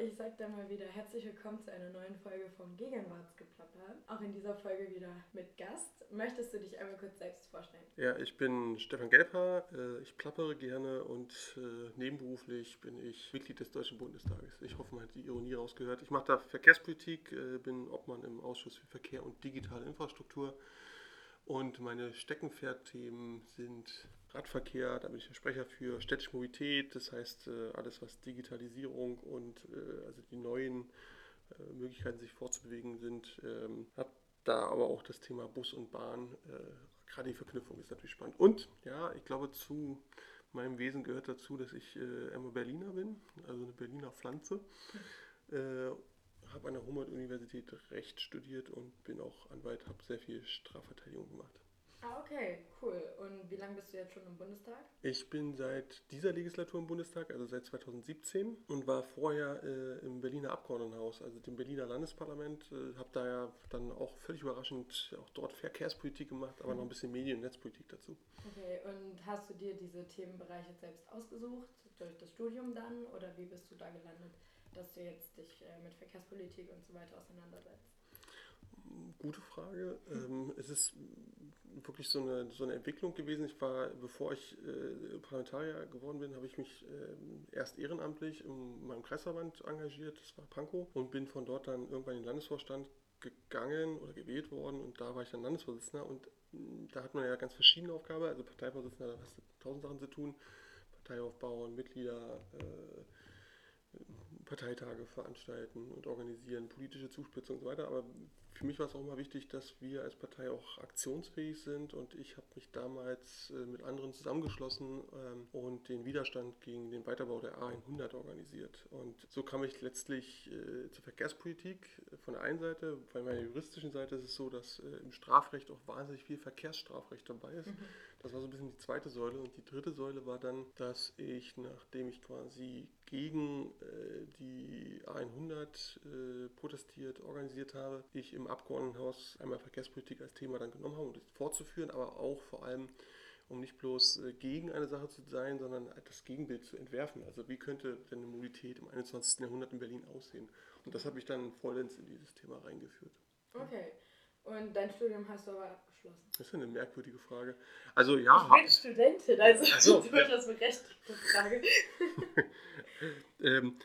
ich sag da mal wieder herzlich willkommen zu einer neuen Folge vom Gegenwartsgeplapper. Auch in dieser Folge wieder mit Gast. Möchtest du dich einmal kurz selbst vorstellen? Ja, ich bin Stefan Gelbhaar, äh, ich plappere gerne und äh, nebenberuflich bin ich Mitglied des Deutschen Bundestages. Ich hoffe, man hat die Ironie rausgehört. Ich mache da Verkehrspolitik, äh, bin Obmann im Ausschuss für Verkehr und digitale Infrastruktur. Und meine Steckenpferdthemen sind Radverkehr, da bin ich der Sprecher für städtische Mobilität, das heißt alles, was Digitalisierung und also die neuen Möglichkeiten, sich fortzubewegen sind. Ähm, habe da aber auch das Thema Bus und Bahn, gerade die Verknüpfung ist natürlich spannend. Und ja, ich glaube, zu meinem Wesen gehört dazu, dass ich äh, einmal Berliner bin, also eine Berliner Pflanze. Äh, habe an der Humboldt-Universität Recht studiert und bin auch Anwalt, habe sehr viel Strafverteidigung gemacht. Ah, okay, cool. Und wie lange bist du jetzt schon im Bundestag? Ich bin seit dieser Legislatur im Bundestag, also seit 2017 und war vorher äh, im Berliner Abgeordnetenhaus, also dem Berliner Landesparlament. Äh, habe da ja dann auch völlig überraschend auch dort Verkehrspolitik gemacht, aber mhm. noch ein bisschen Medien- und Netzpolitik dazu. Okay, und hast du dir diese Themenbereiche selbst ausgesucht, durch das Studium dann, oder wie bist du da gelandet, dass du jetzt dich äh, mit Verkehrspolitik und so weiter auseinandersetzt? Gute Frage. Ähm, es ist wirklich so eine, so eine Entwicklung gewesen. Ich war, bevor ich äh, Parlamentarier geworden bin, habe ich mich äh, erst ehrenamtlich in meinem Kreisverband engagiert, das war Pankow, und bin von dort dann irgendwann in den Landesvorstand gegangen oder gewählt worden und da war ich dann Landesvorsitzender und äh, da hat man ja ganz verschiedene Aufgaben. Also Parteivorsitzender, da hast du tausend Sachen zu tun. Partei aufbauen, Mitglieder, äh, Parteitage veranstalten und organisieren, politische Zuspitzung und so weiter. Aber für mich war es auch immer wichtig, dass wir als Partei auch aktionsfähig sind und ich habe mich damals äh, mit anderen zusammengeschlossen ähm, und den Widerstand gegen den Weiterbau der A100 organisiert. Und so kam ich letztlich äh, zur Verkehrspolitik von der einen Seite. Bei meiner juristischen Seite ist es so, dass äh, im Strafrecht auch wahnsinnig viel Verkehrsstrafrecht dabei ist. Mhm. Das war so ein bisschen die zweite Säule. Und die dritte Säule war dann, dass ich, nachdem ich quasi gegen äh, die A100 äh, protestiert, organisiert habe, ich im Abgeordnetenhaus einmal Verkehrspolitik als Thema dann genommen habe, um das fortzuführen, aber auch vor allem um nicht bloß äh, gegen eine Sache zu sein, sondern das Gegenbild zu entwerfen. Also wie könnte denn eine Mobilität im 21. Jahrhundert in Berlin aussehen? Und das habe ich dann vollends in dieses Thema reingeführt. Okay. Und dein Studium hast du aber abgeschlossen? Das ist eine merkwürdige Frage. Also ja. Ich bin Studentin, also so, durchaus ja. berechtigte Frage. ähm,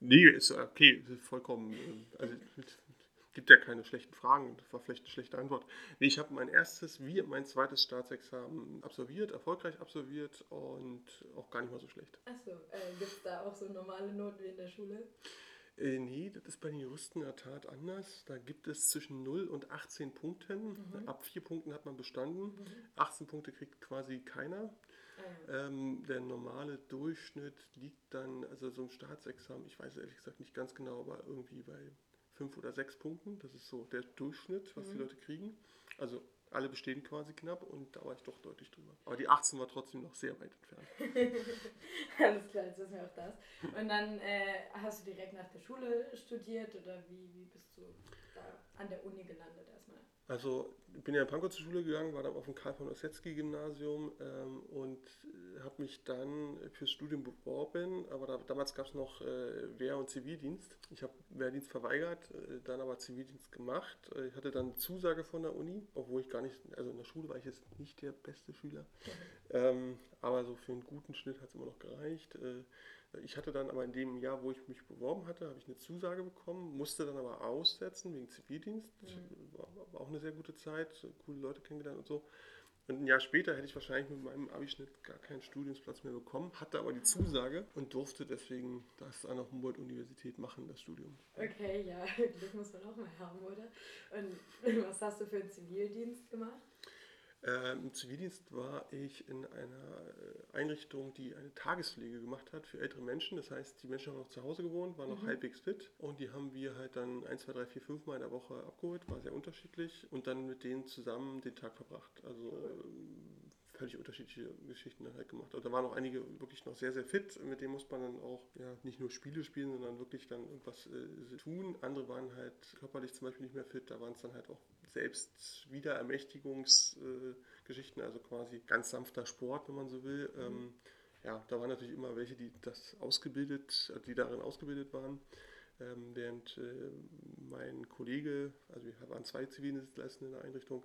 nee, ist okay, vollkommen. Äh, also gibt ja keine schlechten Fragen, das war vielleicht eine schlechte Antwort. Nee, ich habe mein erstes wie mein zweites Staatsexamen absolviert, erfolgreich absolviert und auch gar nicht mal so schlecht. Achso, äh, gibt es da auch so normale Noten wie in der Schule? Äh, nee, das ist bei den Juristen in der Tat anders. Da gibt es zwischen 0 und 18 Punkten. Mhm. Ab 4 Punkten hat man bestanden. Mhm. 18 Punkte kriegt quasi keiner. Ah, ähm, der normale Durchschnitt liegt dann, also so ein Staatsexamen, ich weiß ehrlich gesagt nicht ganz genau, aber irgendwie bei 5 oder 6 Punkten. Das ist so der Durchschnitt, was mhm. die Leute kriegen. Also alle bestehen quasi knapp und da war ich doch deutlich drüber. Aber die 18 war trotzdem noch sehr weit entfernt. Alles klar, jetzt wissen wir auch das. Und dann äh, hast du direkt nach der Schule studiert oder wie, wie bist du da an der Uni gelandet erstmal? Also ich bin ja in Pankow zur Schule gegangen, war dann auf dem Karl von Ossetzky Gymnasium ähm, und äh, habe mich dann fürs Studium beworben, aber da, damals gab es noch äh, Wehr- und Zivildienst. Ich habe Wehrdienst verweigert, äh, dann aber Zivildienst gemacht. Äh, ich hatte dann eine Zusage von der Uni, obwohl ich gar nicht, also in der Schule war ich jetzt nicht der beste Schüler, ähm, aber so für einen guten Schnitt hat es immer noch gereicht. Äh, ich hatte dann aber in dem Jahr, wo ich mich beworben hatte, habe ich eine Zusage bekommen, musste dann aber aussetzen wegen Zivildienst. Mhm. War, auch eine sehr gute Zeit, coole Leute kennengelernt und so. Und ein Jahr später hätte ich wahrscheinlich mit meinem Abischnitt gar keinen Studiumsplatz mehr bekommen, hatte aber die Zusage und durfte deswegen das an der Humboldt-Universität machen, das Studium. Okay, ja, Glück muss man auch mal haben, oder? Und was hast du für einen Zivildienst gemacht? Äh, Im Zivildienst war ich in einer äh, Einrichtung, die eine Tagespflege gemacht hat für ältere Menschen. Das heißt, die Menschen haben noch zu Hause gewohnt, waren noch mhm. halbwegs fit und die haben wir halt dann 1, 2, 3, 4, 5 Mal in der Woche abgeholt, war sehr unterschiedlich und dann mit denen zusammen den Tag verbracht. Also mhm völlig unterschiedliche Geschichten dann halt gemacht. Also da waren auch einige wirklich noch sehr, sehr fit. Mit denen muss man dann auch ja, nicht nur Spiele spielen, sondern wirklich dann irgendwas äh, tun. Andere waren halt körperlich zum Beispiel nicht mehr fit. Da waren es dann halt auch selbst Wiederermächtigungsgeschichten, äh, also quasi ganz sanfter Sport, wenn man so will. Mhm. Ähm, ja, da waren natürlich immer welche, die das ausgebildet, die darin ausgebildet waren. ähm, während äh, mein Kollege, also wir waren zwei Zivildienstleister in der Einrichtung,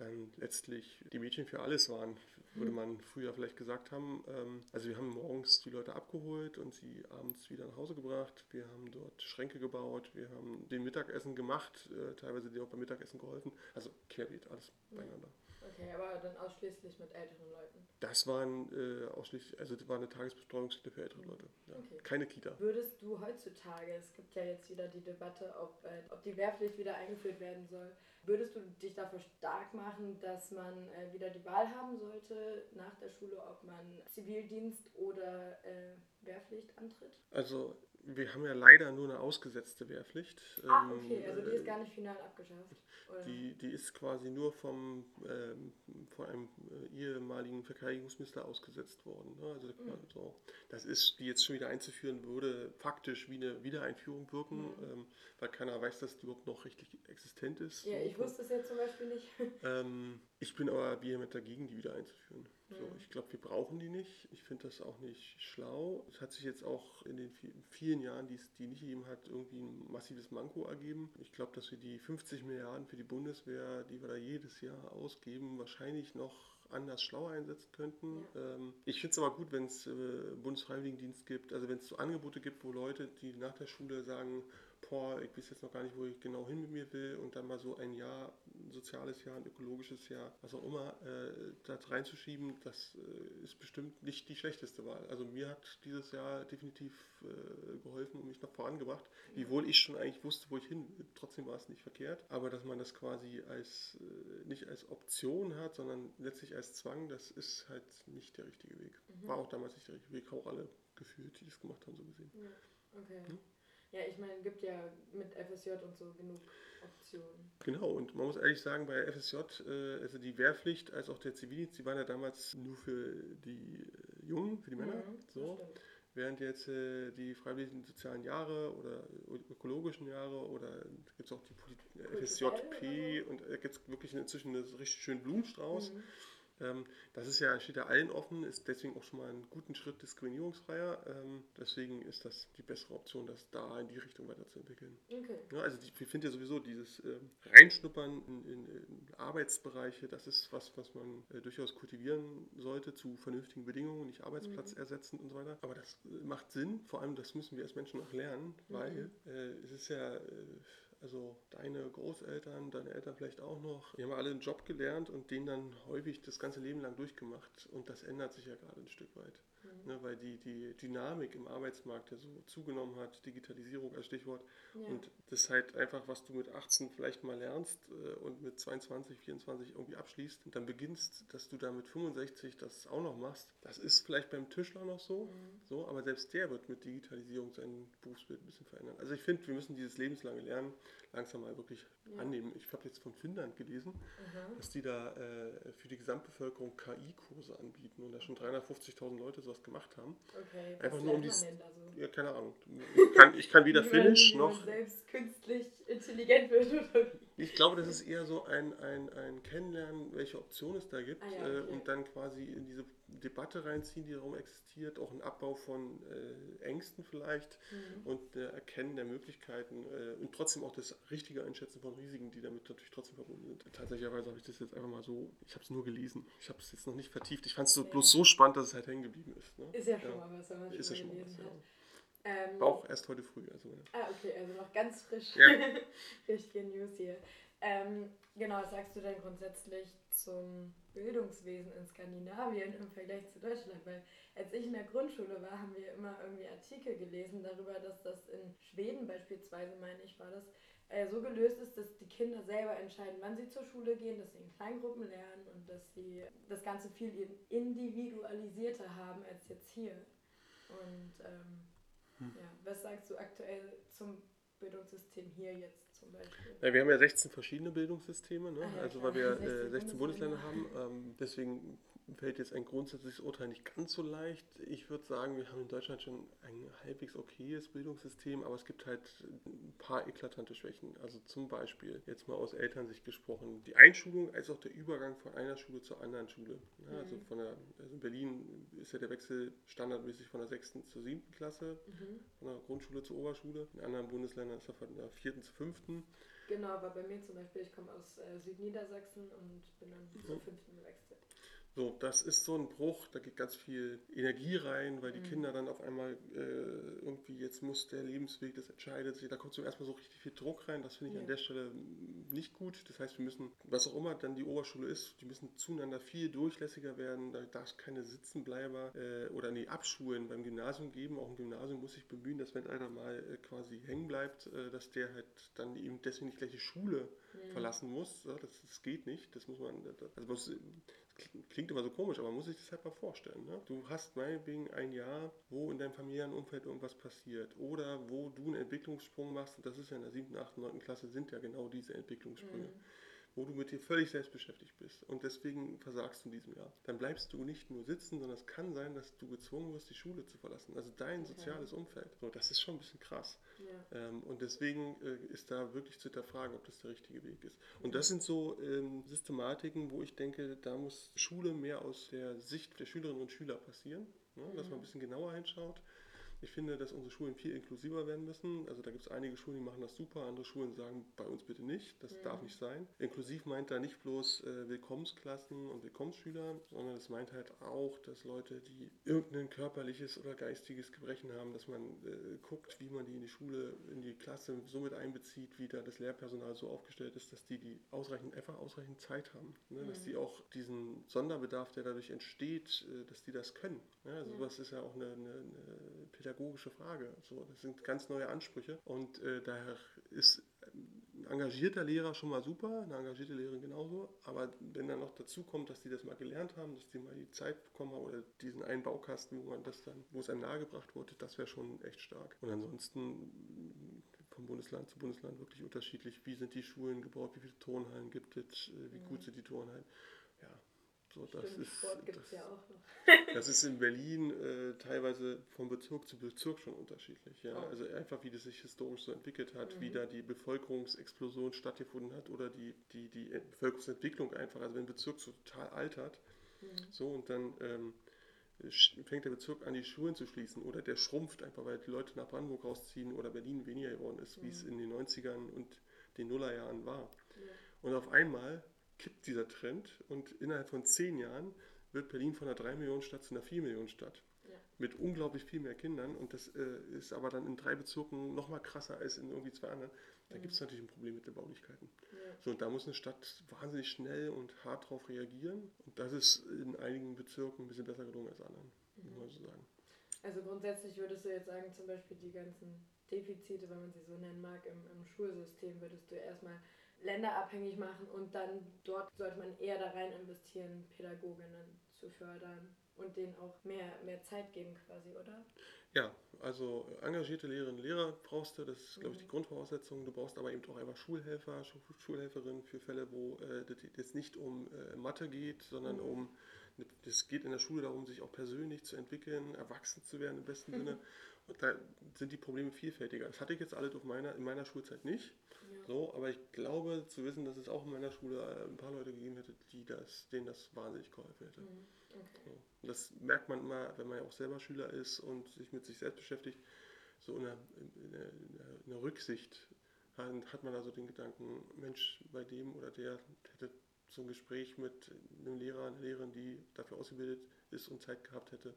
dann letztlich die Mädchen für alles waren, würde man früher vielleicht gesagt haben. Ähm, also wir haben morgens die Leute abgeholt und sie abends wieder nach Hause gebracht. Wir haben dort Schränke gebaut, wir haben den Mittagessen gemacht, äh, teilweise dir auch beim Mittagessen geholfen. Also querbeet, alles beieinander. Okay, aber dann ausschließlich mit älteren Leuten. Das waren äh, ausschließlich, also das war eine Tagesbetreuungsstätte für ältere Leute. Ja. Okay. Keine Kita. Würdest du heutzutage, es gibt ja jetzt wieder die Debatte, ob, äh, ob die Wehrpflicht wieder eingeführt werden soll, würdest du dich dafür stark machen, dass man äh, wieder die Wahl haben sollte nach der Schule, ob man Zivildienst oder äh, Wehrpflicht antritt? Also wir haben ja leider nur eine ausgesetzte Wehrpflicht. Ah, Ähm, okay, also die ist äh, gar nicht final abgeschafft. Oder? Die, die ist quasi nur vom, ähm, von einem äh, ehemaligen Verteidigungsminister ausgesetzt worden. Ne? Also Mhm. so, das ist, die jetzt schon wieder einzuführen, würde faktisch wie eine Wiedereinführung wirken, Mhm. ähm, weil keiner weiß, dass die überhaupt noch richtig existent ist. ja, So. ich wusste es jetzt zum Beispiel nicht. Ähm, ich bin aber vehement dagegen, die wieder einzuführen. So, Mhm. ich glaube, wir brauchen die nicht. Ich finde das auch nicht schlau. Es hat sich jetzt auch in den vi- vielen Jahren, die es die nicht gegeben hat, irgendwie ein massives Manko ergeben. Ich glaube, dass wir die 50 Milliarden für die Bundeswehr, die wir da jedes Jahr ausgeben, wahrscheinlich noch anders schlauer einsetzen könnten. Ähm, ich finde es aber gut, wenn es äh, Bundesfreiwilligendienst gibt, also wenn es so Angebote gibt, wo Leute, die nach der Schule sagen, boah, ich weiß jetzt noch gar nicht, wo ich genau hin mit mir will und dann mal so ein Jahr, ein soziales Jahr, ein ökologisches Jahr, was auch immer, äh, da reinzuschieben, das äh, ist bestimmt nicht die schlechteste Wahl. Also mir hat dieses Jahr definitiv äh, geholfen und mich noch vorangebracht, wiewohl ich schon eigentlich wusste, wo ich hin will. Trotzdem war es nicht verkehrt, aber dass man das quasi als äh, nicht als Option hat, sondern letztlich als Zwang, das ist halt nicht der richtige Weg. War auch damals nicht der richtige Weg, auch alle gefühlt, die das gemacht haben, so gesehen. Ja, okay. Hm? Ja, ich meine, es gibt ja mit FSJ und so genug Optionen. Genau, und man muss ehrlich sagen, bei FSJ, äh, also die Wehrpflicht als auch der Zivildienst, die waren ja damals nur für die äh, Jungen, für die Männer. Mhm, so. Während jetzt äh, die freiwilligen sozialen Jahre oder ökologischen Jahre oder gibt es auch die Polit äh, FSJP und da gibt es wirklich inzwischen einen richtig schönen Blumenstrauß. Mhm. Ähm, das ist ja, steht ja allen offen, ist deswegen auch schon mal einen guten Schritt diskriminierungsfreier. Ähm, deswegen ist das die bessere Option, das da in die Richtung weiterzuentwickeln. Okay. Ja, also ich finde ja sowieso dieses ähm, Reinschnuppern in, in, in Arbeitsbereiche, das ist was, was man äh, durchaus kultivieren sollte zu vernünftigen Bedingungen, nicht Arbeitsplatz ersetzen und so weiter. Aber das äh, macht Sinn, vor allem das müssen wir als Menschen auch lernen, weil äh, es ist ja, äh, also deine Großeltern, deine Eltern vielleicht auch noch, die haben alle einen Job gelernt und den dann häufig das ganze Leben lang durchgemacht und das ändert sich ja gerade ein Stück weit. Ne, weil die, die Dynamik im Arbeitsmarkt ja so zugenommen hat, Digitalisierung als Stichwort. Ja. Und das ist halt einfach, was du mit 18 vielleicht mal lernst äh, und mit 22, 24 irgendwie abschließt und dann beginnst, dass du da mit 65 das auch noch machst. Das ist vielleicht beim Tischler noch so, Mhm. so aber selbst der wird mit Digitalisierung sein Berufsbild ein bisschen verändern. Also ich finde, wir müssen dieses lebenslange Lernen langsam mal wirklich Ja. annehmen. Ich habe jetzt von Finnland gelesen, Aha. dass die da äh, für die Gesamtbevölkerung KI-Kurse anbieten und da schon 350.000 Leute sowas gemacht haben. Okay. Was Einfach nur um lernt dieses- man denn da so? Ja, keine Ahnung. Ich kann, ich kann weder man noch. selbst künstlich intelligent wird oder wie? Ich glaube, das ist eher so ein, ein, ein Kennenlernen, welche Optionen es da gibt Ah ja, äh, okay. und dann quasi in diese Debatte reinziehen, die darum existiert, auch ein Abbau von äh, Ängsten vielleicht Mhm. und äh, Erkennen der Möglichkeiten äh, und trotzdem auch das richtige Einschätzen von Risiken, die damit natürlich trotzdem verbunden sind. Tatsächlicherweise habe ich das jetzt einfach mal so, ich habe es nur gelesen, ich habe es jetzt noch nicht vertieft. Ich fand es so, Ja. bloß so spannend, dass es halt hängen geblieben ist. Ne? Ist ja schon Ja. mal was, wenn man schon schon was, gelesen hat. Ähm, War auch erst heute früh. Also, Ah, okay, also noch ganz frisch. Ja. Richtige News hier. Ähm, genau, was sagst du denn grundsätzlich zum Bildungswesen in Skandinavien im Vergleich zu Deutschland? Weil als ich in der Grundschule war, haben wir immer irgendwie Artikel gelesen darüber, dass das in Schweden beispielsweise, meine ich, war das, äh, so gelöst ist, dass die Kinder selber entscheiden, wann sie zur Schule gehen, dass sie in Kleingruppen lernen und dass sie das Ganze viel individualisierter haben als jetzt hier. Und ähm, Hm. ja, was sagst du aktuell zum Bildungssystem hier jetzt zum Beispiel? Ja, wir haben ja 16 verschiedene Bildungssysteme, ne? Ah ja, also klar. weil wir 16 äh, 16 Bundesländer haben. Ähm, deswegen fällt jetzt ein grundsätzliches Urteil nicht ganz so leicht. Ich würde sagen, wir haben in Deutschland schon ein halbwegs okayes Bildungssystem, aber es gibt halt ein paar eklatante Schwächen. Also zum Beispiel, jetzt mal aus Elternsicht gesprochen, die Einschulung als auch der Übergang von einer Schule zur anderen Schule. Ja, also, mhm. von der, also in Berlin ist ja der Wechsel standardmäßig von der 6. zur 7. Klasse, mhm. von der Grundschule zur Oberschule. In anderen Bundesländern ist er von der 4. zur 5. Genau, aber bei mir zum Beispiel, ich komme aus äh, Südniedersachsen und bin dann zur mhm. 5. gewechselt. So, das ist so ein Bruch, da geht ganz viel Energie rein, weil die mhm. Kinder dann auf einmal äh, irgendwie, jetzt muss der Lebensweg, das entscheidet sich, da kommt zum ersten Mal so richtig viel Druck rein, das finde ich ja. an der Stelle nicht gut. Das heißt, wir müssen, was auch immer dann die Oberschule ist, die müssen zueinander viel durchlässiger werden, da darf es keine Sitzenbleiber äh, oder nee, Abschulen beim Gymnasium geben. Auch ein Gymnasium muss sich bemühen, dass wenn einer mal äh, quasi hängen bleibt, äh, dass der halt dann eben deswegen nicht gleich die Schule mhm. verlassen muss. Ja, das, das, geht nicht, das muss man, also muss, klingt immer so komisch, aber man muss sich das halt mal vorstellen. Ne? Du hast meinetwegen ein Jahr, wo in deinem familiären Umfeld irgendwas passiert oder wo du einen Entwicklungssprung machst, und das ist ja in der 7., 8., 9. Klasse, sind ja genau diese Entwicklungssprünge. Mhm wo du mit dir völlig selbst beschäftigt bist und deswegen versagst du in diesem Jahr, dann bleibst du nicht nur sitzen, sondern es kann sein, dass du gezwungen wirst, die Schule zu verlassen. Also dein okay. soziales Umfeld. So, das ist schon ein bisschen krass. Ja. Ähm, und deswegen äh, ist da wirklich zu hinterfragen, ob das der richtige Weg ist. Und das sind so ähm, Systematiken, wo ich denke, da muss Schule mehr aus der Sicht der Schülerinnen und Schüler passieren, ne? dass man ein bisschen genauer hinschaut. Ich finde, dass unsere Schulen viel inklusiver werden müssen. Also da gibt es einige Schulen, die machen das super, andere Schulen sagen, bei uns bitte nicht, das mhm. darf nicht sein. Inklusiv meint da nicht bloß äh, Willkommensklassen und Willkommensschüler, sondern es meint halt auch, dass Leute, die irgendein körperliches oder geistiges Gebrechen haben, dass man äh, guckt, wie man die in die Schule, in die Klasse so mit einbezieht, wie da das Lehrpersonal so aufgestellt ist, dass die, die ausreichend, einfach ausreichend Zeit haben. Ne? Mhm. Dass die auch diesen Sonderbedarf, der dadurch entsteht, äh, dass die das können. Ja, also ja. sowas ist ja auch eine, eine, eine pädagogische Frage. So, das sind ganz neue Ansprüche und äh, daher ist ein engagierter Lehrer schon mal super, eine engagierte Lehrerin genauso, aber wenn dann noch dazu kommt, dass die das mal gelernt haben, dass die mal die Zeit bekommen haben oder diesen einen Baukasten, wo man das dann, wo es einem nahegebracht wurde, das wäre schon echt stark. Und ansonsten vom Bundesland zu Bundesland wirklich unterschiedlich. Wie sind die Schulen gebaut? Wie viele Turnhallen gibt es? Äh, wie gut mhm. sind die Turnhallen? So, das Stimmt, ist, es ja das ist in Berlin äh, teilweise von Bezirk zu Bezirk schon unterschiedlich. Ja? Oh. Also einfach, wie das sich historisch so entwickelt hat, mhm. wie da die Bevölkerungsexplosion stattgefunden hat oder die, die, die Bevölkerungsentwicklung einfach. Also wenn ein Bezirk so total altert, mhm. so und dann ähm, fängt der Bezirk an, die Schulen zu schließen oder der schrumpft einfach, weil die Leute nach Brandenburg rausziehen oder Berlin weniger geworden ist, mhm. wie es mhm. in den 90ern und den Nullerjahren war. Ja. Und auf einmal kippt dieser Trend und innerhalb von zehn Jahren wird Berlin von einer 3 Millionen Stadt zu einer 4 Millionen Stadt. Ja. Mit unglaublich viel mehr Kindern und das äh, ist aber dann in drei Bezirken noch mal krasser als in irgendwie zwei anderen. Da mhm. gibt es natürlich ein Problem mit den Baulichkeiten. Ja. So, und da muss eine Stadt wahnsinnig schnell und hart darauf reagieren. Und das ist in einigen Bezirken ein bisschen besser gelungen als anderen, mhm. muss man so sagen. Also grundsätzlich würdest du jetzt sagen, zum Beispiel die ganzen Defizite, wenn man sie so nennen mag, im, im Schulsystem, würdest du erstmal länderabhängig machen und dann dort sollte man eher da rein investieren, Pädagoginnen zu fördern und denen auch mehr, mehr Zeit geben quasi, oder? Ja, also engagierte Lehrerinnen und Lehrer brauchst du, das ist, glaube ich, die mhm. Grundvoraussetzung. Du brauchst aber eben auch einfach Schulhelfer, Schulhelferinnen für Fälle, wo äh, das jetzt nicht um äh, Mathe geht, sondern mhm. um, es geht in der Schule darum, sich auch persönlich zu entwickeln, erwachsen zu werden im besten Sinne. Und da sind die Probleme vielfältiger. Das hatte ich jetzt alles auf meiner, in meiner Schulzeit nicht. So, aber ich glaube zu wissen, dass es auch in meiner Schule äh, ein paar Leute gegeben hätte, die das, denen das wahnsinnig geholfen hätte. Mhm. Okay. So. Und das merkt man immer, wenn man ja auch selber Schüler ist und sich mit sich selbst beschäftigt, so in der, in der, in der Rücksicht hat man also den Gedanken, Mensch, bei dem oder der hätte so ein Gespräch mit einem Lehrer, einer Lehrerin, die dafür ausgebildet ist und Zeit gehabt hätte,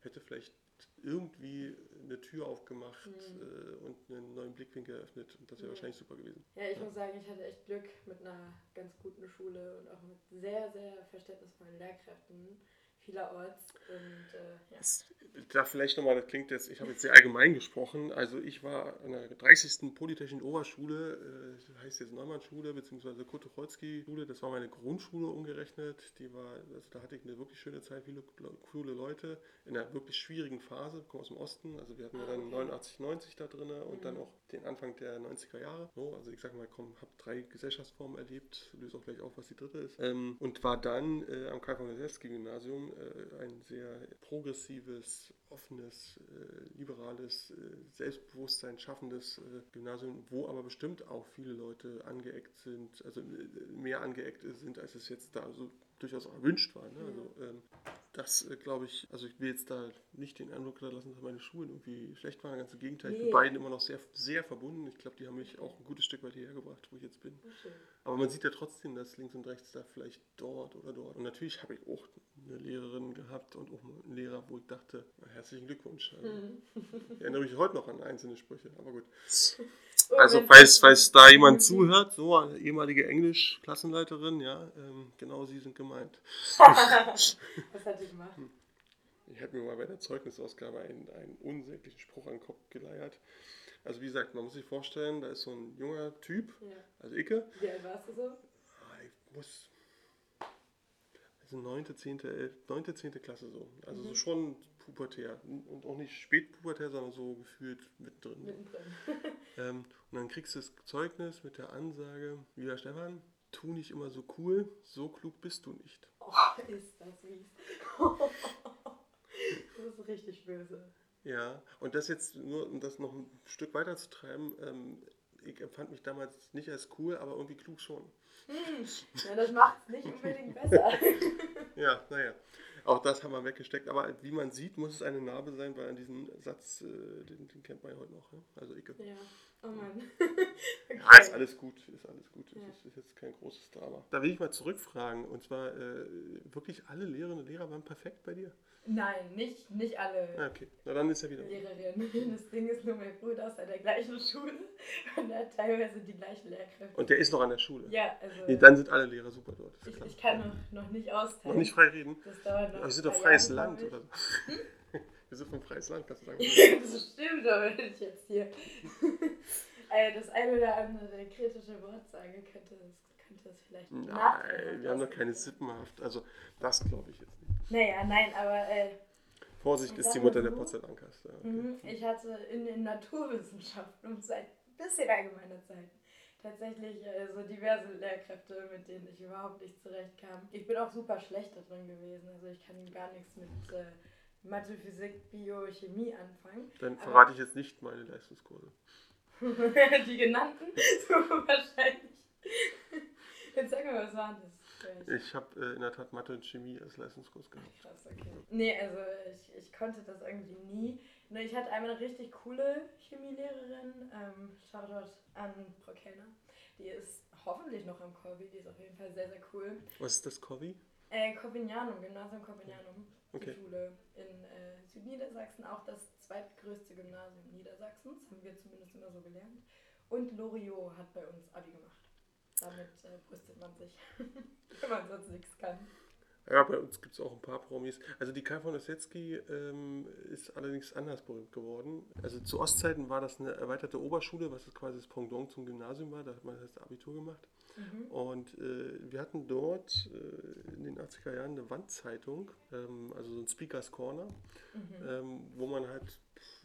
hätte vielleicht irgendwie eine Tür aufgemacht mhm. äh, und einen neuen Blickwinkel eröffnet. Und das wäre mhm. wahrscheinlich super gewesen. Ja, ich ja. muss sagen, ich hatte echt Glück mit einer ganz guten Schule und auch mit sehr, sehr verständnisvollen Lehrkräften. Vielerorts. Und, äh, ja. Das, da vielleicht nochmal, das klingt jetzt, ich habe jetzt sehr allgemein gesprochen. Also ich war an der 30. Polytechnischen Oberschule, äh, heißt jetzt Neumann-Schule, beziehungsweise Kurt-Tucholsky-Schule. Das war meine Grundschule umgerechnet. Die war, also da hatte ich eine wirklich schöne Zeit, viele coole Leute in einer wirklich schwierigen Phase, ich komme aus dem Osten. Also wir hatten ja dann 89, 90 da drin und mhm. dann auch den Anfang der 90er Jahre. So, also ich sage mal, komm, habe drei Gesellschaftsformen erlebt, löse auch gleich auf, was die dritte ist. Ähm, und war dann äh, am Karl von Gimnasium äh, ein sehr progressives, offenes, äh, liberales, äh, Selbstbewusstsein schaffendes äh, Gymnasium, wo aber bestimmt auch viele Leute angeeckt sind, also äh, mehr angeeckt sind, als es jetzt da so durchaus auch erwünscht war. Ne? Also ähm, das äh, glaube ich, also ich will jetzt da nicht den Eindruck lassen, dass meine Schulen irgendwie schlecht waren. Ganz im Gegenteil, nee. ich bin beiden immer noch sehr, sehr verbunden. Ich glaube, die haben mich auch ein gutes Stück weit hierher gebracht, wo ich jetzt bin. Okay. Aber man sieht ja trotzdem, dass links und rechts da vielleicht dort oder dort. Und natürlich habe ich auch eine Lehrerin gehabt und auch einen Lehrer, wo ich dachte, herzlichen Glückwunsch. Also, mhm. Ich erinnere mich heute noch an einzelne Sprüche, aber gut. Also falls, falls da jemand zuhört, so eine ehemalige Englisch-Klassenleiterin, ja, ähm, genau Sie sind gemeint. Was hat die gemacht? Ich habe mir mal bei der Zeugnisausgabe einen, einen unsäglichen Spruch an den Kopf geleiert. Also wie gesagt, man muss sich vorstellen, da ist so ein junger Typ, ja. also Icke. Wie alt warst du so? Ah, ich muss, also 9., 10., 11., 9., 10. Klasse so. Also mhm. so schon pubertär. Und auch nicht spätpubertär, sondern so gefühlt mittendrin. mittendrin. ähm, und dann kriegst du das Zeugnis mit der Ansage, lieber Stefan, tu nicht immer so cool, so klug bist du nicht. Oh, ist das mies. das ist richtig böse. Ja, und das jetzt nur, um das noch ein Stück weiter zu treiben, ähm, ich empfand mich damals nicht als cool, aber irgendwie klug schon. Hm, ja, das macht es nicht unbedingt besser. ja, naja. Auch das haben wir weggesteckt. Aber wie man sieht, muss es eine Narbe sein, weil an diesem Satz, äh, den, den, kennt man ja heute noch. Ne? Also Icke. Ja. Oh Mann. okay. Ja, ist alles gut. Ist alles gut. Ja. Ist, ist, jetzt kein großes Drama. Da will ich mal zurückfragen. Und zwar, äh, wirklich alle Lehrerinnen und Lehrer waren perfekt bei dir? Nein, nicht, nicht alle ah, okay. Na, dann ist er wieder. Lehrerinnen. Das Ding ist nur, mein Bruder aus der gleichen Schule und er hat teilweise die gleichen Lehrkräfte. Und der ist noch an der Schule? Ja, also. Nee, dann sind alle Lehrer super dort. Ich, ich, kann noch, noch nicht austeilen. Noch nicht frei reden? Das dauert noch. Aber wir sind doch freies Jahre, Land, oder? Hm? Wir sind vom freies Land, kannst du sagen. das stimmt, aber wenn ich jetzt hier äh, das eine oder andere kritische Wort sage, könnte das, könnte das vielleicht. Nein, wir haben doch keine Sippenhaft. Also, das glaube ich jetzt nicht. Naja, nein, aber. Äh, Vorsicht ist die Mutter der Porzellankaste. Okay. Mhm, ich hatte in den Naturwissenschaften und seit bisschen allgemeiner Zeit tatsächlich äh, so diverse Lehrkräfte, mit denen ich überhaupt nicht zurechtkam. Ich bin auch super schlecht da drin gewesen, also ich kann gar nichts mit äh, Mathe, Physik, Bio, Chemie anfangen. Dann verrate ich jetzt nicht meine Leistungskurse. die genannten? so wahrscheinlich. Jetzt sag mal, was war das? Ich habe äh, in der Tat Mathe und Chemie als Leistungskurs gehabt. Krass, okay. Nee, also ich, ich konnte das irgendwie nie. Nur ich hatte einmal eine richtig coole Chemielehrerin. Ähm, Shoutout an Frau Kellner. Die ist hoffentlich noch am Corvi. Die ist auf jeden Fall sehr, sehr cool. Was ist das Corvi? Äh, Corvinianum, Gymnasium Corvinianum. Okay. Die Schule in äh, Südniedersachsen. Auch das zweitgrößte Gymnasium Niedersachsens. Haben wir zumindest immer so gelernt. Und Loriot hat bei uns Abi gemacht. Damit äh, brüstet man sich, wenn man sonst nichts kann. Ja, bei uns gibt es auch ein paar Promis. Also die Kai von Ossetsky ähm, ist allerdings anders berühmt geworden. Also zu Ostzeiten war das eine erweiterte Oberschule, was quasi das Pendant zum Gymnasium war. Da hat man das Abitur gemacht. Mhm. Und äh, wir hatten dort äh, in den 80er Jahren eine Wandzeitung, ähm, also so ein Speakers Corner, mhm. ähm, wo man halt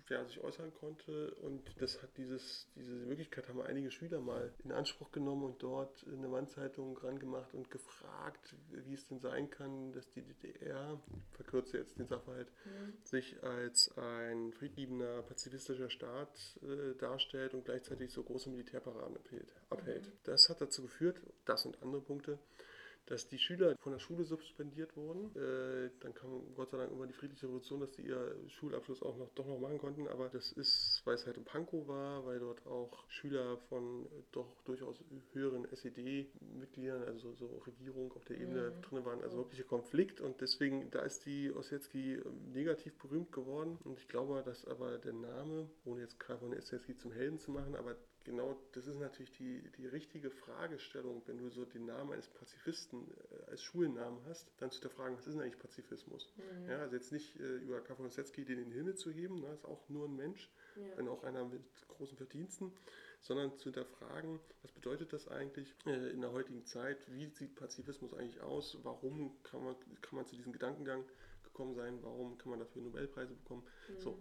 ja, sich äußern konnte. Und das hat dieses, diese Möglichkeit haben einige Schüler mal in Anspruch genommen und dort eine Wandzeitung rangemacht und gefragt, wie es denn sein kann, dass die DDR, ich verkürze jetzt den Sachverhalt, mhm. sich als ein friedliebender, pazifistischer Staat äh, darstellt und gleichzeitig so große Militärparaden abhält. Mhm. Das hat dazu geführt, das und andere Punkte, dass die Schüler von der Schule suspendiert wurden. Äh, dann kam Gott sei Dank immer die friedliche Revolution, dass sie ihr Schulabschluss auch noch doch noch machen konnten. Aber das ist, weil es halt in Pankow war, weil dort auch Schüler von doch durchaus höheren SED-Mitgliedern, also so Regierung auf der Ebene mhm. drin waren, also wirklicher Konflikt. Und deswegen, da ist die Ossietzky ähm, negativ berühmt geworden. Und ich glaube, dass aber der Name, ohne jetzt Karl von Ossietzky zum Helden zu machen, aber genau das ist natürlich die, die richtige Fragestellung, wenn du so den Namen eines Pazifisten äh, als Schulnamen hast, dann zu der Frage, was ist denn eigentlich Pazifismus? Mhm. Ja, also jetzt nicht äh, über Kafanosetzky den in den Himmel zu heben, ne, ist auch nur ein Mensch, ja. wenn auch einer mit großen Verdiensten, sondern zu hinterfragen, was bedeutet das eigentlich äh, in der heutigen Zeit, wie sieht Pazifismus eigentlich aus, warum kann man, kann man zu diesem Gedankengang gekommen sein, warum kann man dafür Nobelpreise bekommen, mhm. so.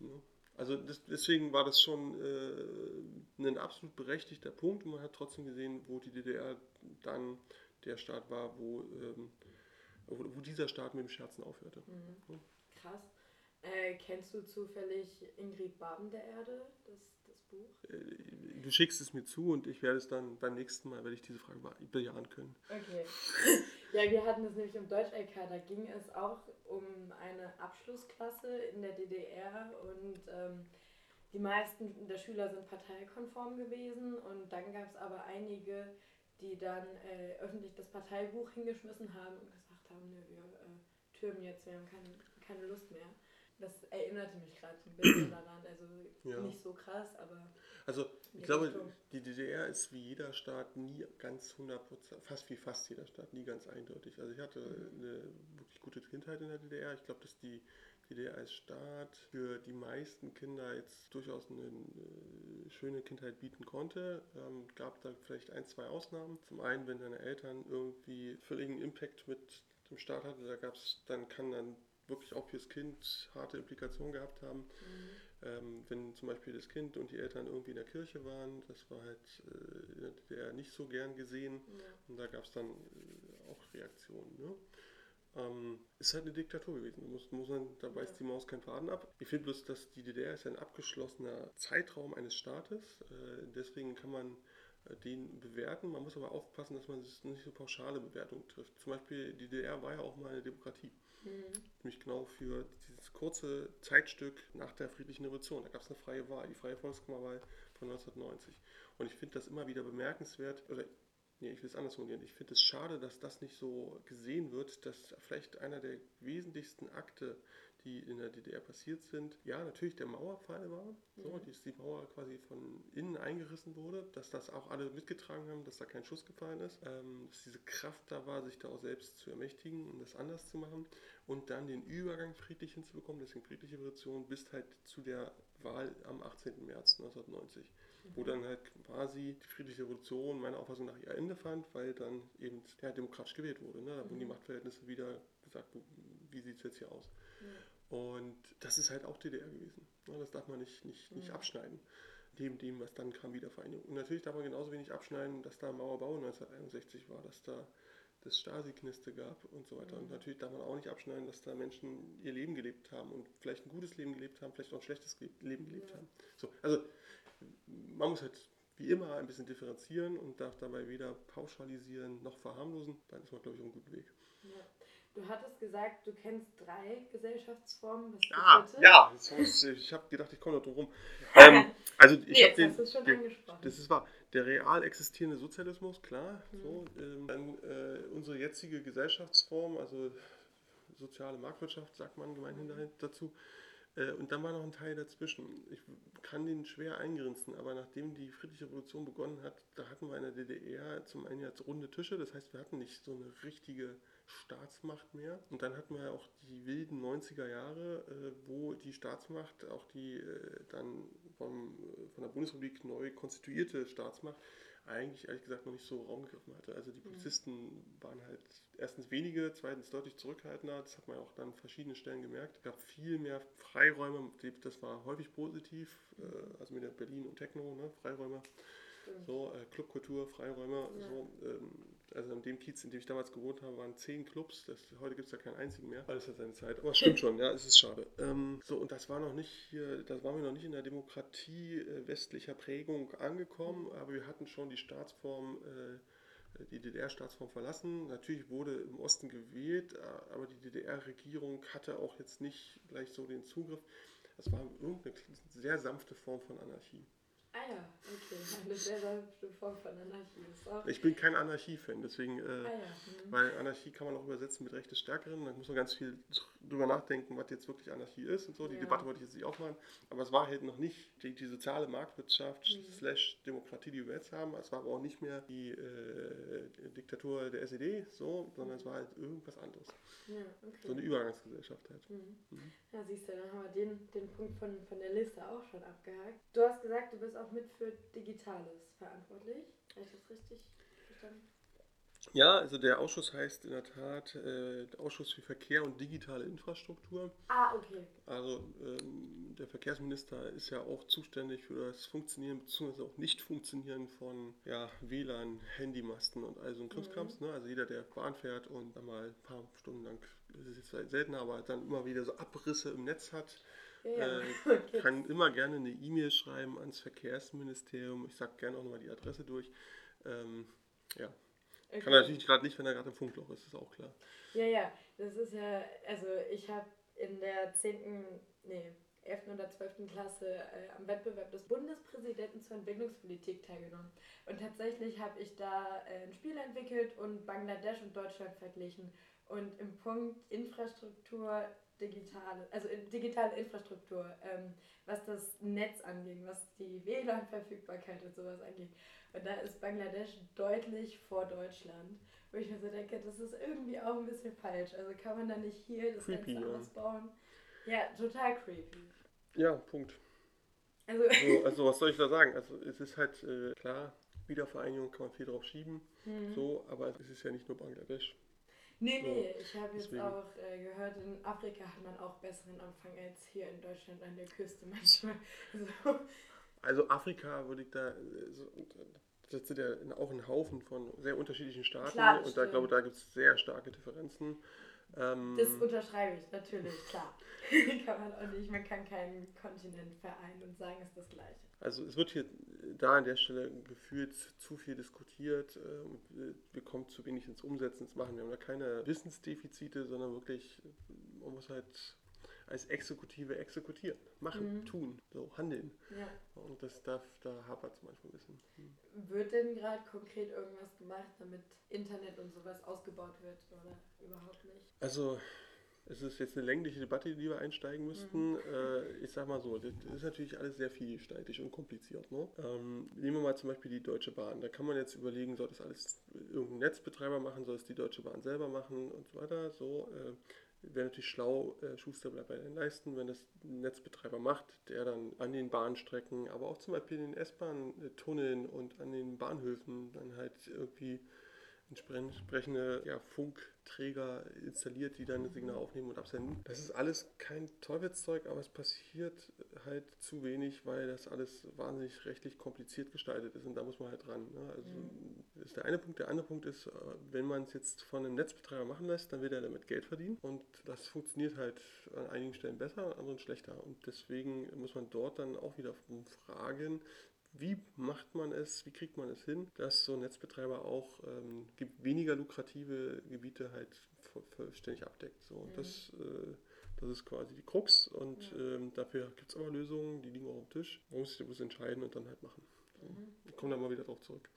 Ne? Also das, deswegen war das schon äh, ein absolut berechtigter Punkt und man hat trotzdem gesehen, wo die DDR dann der Staat war, wo, ähm, wo, wo, dieser Staat mit dem Scherzen aufhörte. Mhm. Krass. Äh, kennst du zufällig Ingrid Baben der Erde, das, das Buch? Äh, du schickst es mir zu und ich werde es dann beim nächsten Mal, werde ich diese Frage bejahen können. Okay. ja, wir hatten es nämlich im Deutsch-LK, da ging es auch um eine Abschlussklasse in der DDR und ähm, die meisten der Schüler sind parteikonform gewesen und dann gab es aber einige, die dann äh, öffentlich das Parteibuch hingeschmissen haben und gesagt haben, nö, wir äh, türmen jetzt, wir haben keine, keine Lust mehr. Das erinnerte mich gerade ein bisschen daran, also ja. nicht so krass, aber. Also ich glaube, Richtung. die DDR ist wie jeder Staat nie ganz 100%, fast wie fast jeder Staat, nie ganz eindeutig. Also ich hatte mhm. eine wirklich gute Kindheit in der DDR. Ich glaube, dass die DDR als Staat für die meisten Kinder jetzt durchaus eine, eine schöne Kindheit bieten konnte. Ähm, gab da vielleicht ein, zwei Ausnahmen. Zum einen, wenn deine Eltern irgendwie völligen Impact mit dem Staat hatten, da gab es, dann kann dann wirklich auch fürs Kind harte Implikationen gehabt haben. Mhm. Ähm, wenn zum Beispiel das Kind und die Eltern irgendwie in der Kirche waren, das war halt äh, der nicht so gern gesehen ja. und da gab es dann äh, auch Reaktionen. Ne? Ähm, ist halt eine Diktatur gewesen. Muss, muss man, da beißt ja. die Maus keinen Faden ab. Ich finde bloß, dass die DDR ist ein abgeschlossener Zeitraum eines Staates. Äh, deswegen kann man äh, den bewerten. Man muss aber aufpassen, dass man nicht so pauschale Bewertungen trifft. Zum Beispiel die DDR war ja auch mal eine Demokratie. Mhm. Nämlich genau für dieses kurze Zeitstück nach der friedlichen Revolution. Da gab es eine freie Wahl, die freie Volkskammerwahl von 1990. Und ich finde das immer wieder bemerkenswert, oder nee, ich will es anders formulieren, ich finde es schade, dass das nicht so gesehen wird, dass vielleicht einer der wesentlichsten Akte die in der DDR passiert sind, ja, natürlich der Mauerfall war, so, mhm. dass die Mauer quasi von innen eingerissen wurde, dass das auch alle mitgetragen haben, dass da kein Schuss gefallen ist, ähm, dass diese Kraft da war, sich da auch selbst zu ermächtigen und das anders zu machen und dann den Übergang friedlich hinzubekommen, deswegen friedliche Revolution, bis halt zu der Wahl am 18. März 1990 wo dann halt quasi die friedliche Revolution meiner Auffassung nach ihr Ende fand, weil dann eben ja, demokratisch gewählt wurde. Ne? Da wurden die mhm. Machtverhältnisse wieder gesagt, wie sieht es jetzt hier aus. Ja. Und das ist halt auch DDR gewesen. Das darf man nicht, nicht, nicht mhm. abschneiden. Neben dem, was dann kam, Wiedervereinigung. Und natürlich darf man genauso wenig abschneiden, dass da Mauerbau 1961 war, dass da das Stasi-Kniste gab und so weiter. Mhm. Und natürlich darf man auch nicht abschneiden, dass da Menschen ihr Leben gelebt haben und vielleicht ein gutes Leben gelebt haben, vielleicht auch ein schlechtes Leben gelebt ja. haben. So, also man muss halt wie immer ein bisschen differenzieren und darf dabei weder pauschalisieren noch verharmlosen. Dann ist man, glaube ich, auf einem guten Weg. Ja. Du hattest gesagt, du kennst drei Gesellschaftsformen. Was ah, ja, ich habe gedacht, ich komme noch drum rum. ähm, also ich nee, habe den, das schon der, angesprochen. Das ist wahr. Der real existierende Sozialismus, klar. Mhm. So, ähm, dann äh, unsere jetzige Gesellschaftsform, also soziale Marktwirtschaft, sagt man gemeinhin mhm. dazu. Äh, und dann war noch ein Teil dazwischen. Ich kann den schwer eingrenzen, aber nachdem die friedliche Revolution begonnen hat, da hatten wir in der DDR zum einen jetzt runde Tische, das heißt, wir hatten nicht so eine richtige Staatsmacht mehr. Und dann hatten wir auch die wilden 90er Jahre, äh, wo die Staatsmacht, auch die äh, dann vom, äh, von der Bundesrepublik neu konstituierte Staatsmacht, eigentlich ehrlich gesagt noch nicht so Raum gegriffen hatte. Also die mhm. Polizisten mhm. waren halt erstens wenige, zweitens deutlich zurückhaltender. Das hat man auch dann an verschiedenen Stellen gemerkt. Es gab viel mehr Freiräume, das war häufig positiv, äh, also mit der Berlin und Techno, ne, Freiräume. So, Clubkultur, Freiräume, ja. so, ähm, also in dem Kiez, in dem ich damals gewohnt habe, waren zehn Clubs. Das, heute gibt es da keinen einzigen mehr. Alles hat seine Zeit. Aber stimmt schon, ja, es ist schade. Ähm, so, und das war noch nicht hier, das waren wir noch nicht in der Demokratie äh, westlicher Prägung angekommen, aber wir hatten schon die Staatsform, äh, die DDR-Staatsform verlassen. Natürlich wurde im Osten gewählt, äh, aber die DDR-Regierung hatte auch jetzt nicht gleich so den Zugriff. Das war irgendeine sehr sanfte Form von Anarchie. Ah ja, okay. Eine sehr Form von Anarchie ist auch. Ich bin kein Anarchie-Fan, deswegen, äh, Ah ja. hm. weil Anarchie kann man auch übersetzen mit Recht des Stärkeren. Da muss man ganz viel drüber nachdenken, was jetzt wirklich Anarchie ist und so. Die Ja. Debatte wollte ich jetzt nicht aufmachen. Aber es war halt noch nicht die, die soziale Marktwirtschaft Mhm. slash Demokratie, die wir jetzt haben. Es war aber auch nicht mehr die äh, Diktatur der SED, so, sondern es war halt irgendwas anderes. Ja, So eine okay. Übergangsgesellschaft halt. Mhm. Mhm. Ja, siehst du, dann haben wir den, den Punkt von, von der Liste auch schon abgehakt. Du hast gesagt, du bist auch mit für Digitales verantwortlich. Habe ich das richtig verstanden? Ja, also der Ausschuss heißt in der Tat äh, der Ausschuss für Verkehr und digitale Infrastruktur. Ah, okay. Also ähm, der Verkehrsminister ist ja auch zuständig für das Funktionieren bzw. auch Nicht-Funktionieren von ja, WLAN, Handymasten und all so ein Krimskrams. Ne? Also jeder, der Bahn fährt und dann mal ein paar Stunden lang, das ist jetzt seltener, aber dann immer wieder so Abrisse im Netz hat, Ja, ja. äh, kann immer gerne eine E-Mail schreiben ans Verkehrsministerium. Ich sage gerne auch nochmal die Adresse durch. Ähm, ja, okay. kann er natürlich gerade nicht, wenn er gerade im Funkloch ist, ist auch klar. Ja, ja, das ist ja, also ich habe in der 10., nee, 11. oder 12. Klasse äh, am Wettbewerb des Bundespräsidenten zur Entwicklungspolitik teilgenommen. Und tatsächlich habe ich da äh, ein Spiel entwickelt und Bangladesch und Deutschland verglichen. Und im Punkt Infrastruktur, digitale, also digitale Infrastruktur, ähm, was das Netz anging, was die WLAN-Verfügbarkeit und sowas angeht. Und da ist Bangladesch deutlich vor Deutschland. Wo ich mir so denke, das ist irgendwie auch ein bisschen falsch. Also kann man da nicht hier das Creepy, Ganze ja. ausbauen? Ja, total creepy. Ja, Punkt. Also, So, also was soll ich da sagen? Also es ist halt äh, klar, Wiedervereinigung kann man viel drauf schieben, hm. so, aber es ist ja nicht nur Bangladesch. Nee, so, nee, ich habe jetzt deswegen. auch äh, gehört, in Afrika hat man auch besseren Empfang als hier in Deutschland an der Küste manchmal. So. Also Afrika würde ich da, äh, so, das sind ja auch ein Haufen von sehr unterschiedlichen Staaten Klar, und da stimmt. glaube ich, da gibt es sehr starke Differenzen. Ähm, Das unterschreibe ich, natürlich, klar. kann man auch nicht, man kann keinen Kontinent vereinen und sagen, es ist das Gleiche. Also es wird hier da an der Stelle gefühlt zu viel diskutiert äh, wir- wir kommen zu wenig ins Umsetzen, ins Machen. Wir haben da keine Wissensdefizite, sondern wirklich, äh, man muss halt als Exekutive exekutieren, machen, Mhm. tun, so handeln. Ja. Und das darf, da hapert es manchmal ein bisschen. Hm. Wird denn gerade konkret irgendwas gemacht, damit Internet und sowas ausgebaut wird oder überhaupt nicht? Also, es ist jetzt eine längliche Debatte, in die wir einsteigen müssten. Äh, ich sag mal so, das ist natürlich alles sehr vielgestaltig und kompliziert. Ne? Ähm, nehmen wir mal zum Beispiel die Deutsche Bahn. Da kann man jetzt überlegen, soll das alles irgendein Netzbetreiber machen, soll es die Deutsche Bahn selber machen und so weiter. So, äh, Wäre natürlich schlau, äh, Schuster bleibt bei den Leisten, wenn das ein Netzbetreiber macht, der dann an den Bahnstrecken, aber auch zum Beispiel in den S-Bahn-Tunneln und an den Bahnhöfen dann halt irgendwie entsprechende ja, Funkträger installiert, die dann das Signal aufnehmen und absenden. Das ist alles kein Teufelszeug, aber es passiert halt zu wenig, weil das alles wahnsinnig rechtlich kompliziert gestaltet ist und da muss man halt dran. Ne? Also das ist der eine Punkt. Der andere Punkt ist, äh, wenn man es jetzt von einem Netzbetreiber machen lässt, dann will er damit Geld verdienen und das funktioniert halt an einigen Stellen besser, an anderen schlechter und deswegen muss man dort dann auch wieder fragen, wie macht man es, wie kriegt man es hin, dass so ein Netzbetreiber auch ähm, ge- weniger lukrative Gebiete halt vo- vollständig abdeckt. So, und Mhm. das, äh, das ist quasi die Krux und Ja. ähm, dafür gibt es aber Lösungen, die liegen auch auf dem Tisch. Man muss sich bloß entscheiden und dann halt machen. So. Mhm. Ich komme da mal wieder drauf zurück.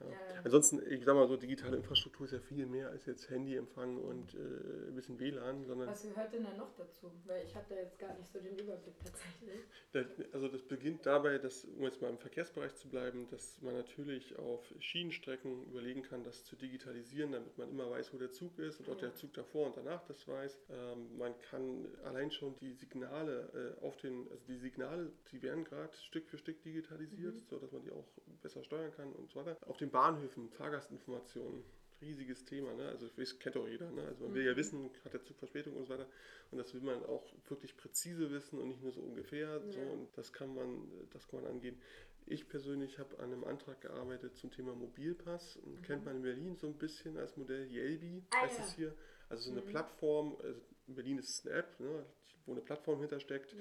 Ja. Ja. Ansonsten, ich sag mal so, digitale Infrastruktur ist ja viel mehr als jetzt Handyempfang und äh, ein bisschen WLAN, sondern Was gehört denn da noch dazu? Weil ich habe da jetzt gar nicht so den Überblick tatsächlich. Das, also das beginnt dabei, dass, um jetzt mal im Verkehrsbereich zu bleiben, dass man natürlich auf Schienenstrecken überlegen kann, das zu digitalisieren, damit man immer weiß, wo der Zug ist und auch Ja. der Zug davor und danach das weiß. Ähm, man kann allein schon die Signale äh, auf den, also die Signale, die werden gerade Stück für Stück digitalisiert, Mhm. sodass man die auch besser steuern kann und so weiter. Auf den Bahnhöfen, Fahrgastinformationen. Riesiges Thema, ne? Also das kennt auch jeder, ne? Also man will ja Mhm. wissen, hat der Zug Verspätung und so weiter. Und das will man auch wirklich präzise wissen und nicht nur so ungefähr. So, Ja. und das kann man, das kann man angehen. Ich persönlich habe an einem Antrag gearbeitet zum Thema Mobilpass. Mhm. Kennt man in Berlin so ein bisschen als Modell Yelby, Ah, heißt ja. es hier. Also so eine Mhm. Plattform, also in Berlin ist es eine App, ne, wo eine Plattform hintersteckt, Mhm.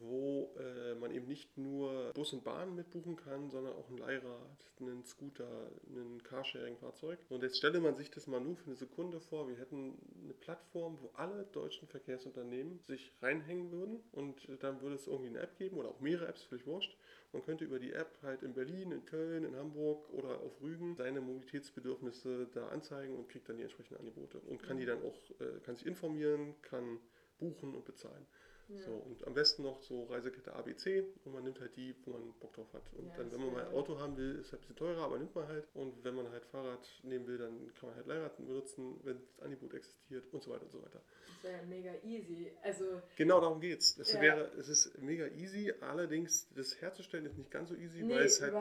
Wo äh, man eben nicht nur Bus und Bahn mitbuchen kann, sondern auch ein Leihrad, einen Scooter, ein Carsharing-Fahrzeug. Und jetzt stelle man sich das mal nur für eine Sekunde vor, wir hätten eine Plattform, wo alle deutschen Verkehrsunternehmen sich reinhängen würden und äh, dann würde es irgendwie eine App geben oder auch mehrere Apps, völlig wurscht. Man könnte über die App halt in Berlin, in Köln, in Hamburg oder auf Rügen seine Mobilitätsbedürfnisse da anzeigen und kriegt dann die entsprechenden Angebote und kann die dann auch, äh, kann sich informieren, kann buchen und bezahlen. Ja. So, und am besten noch so Reisekette ABC und man nimmt halt die, wo man Bock drauf hat. Und Ja, dann, wenn man mal ein Auto haben will, ist halt ein bisschen teurer, aber nimmt man halt. Und wenn man halt Fahrrad nehmen will, dann kann man halt Leihrad benutzen, wenn das Angebot existiert und so weiter und so weiter. Das wäre mega easy. Also, Genau darum geht's. Es Ja. wäre, es ist mega easy, allerdings das herzustellen ist nicht ganz so easy, nee, weil es halt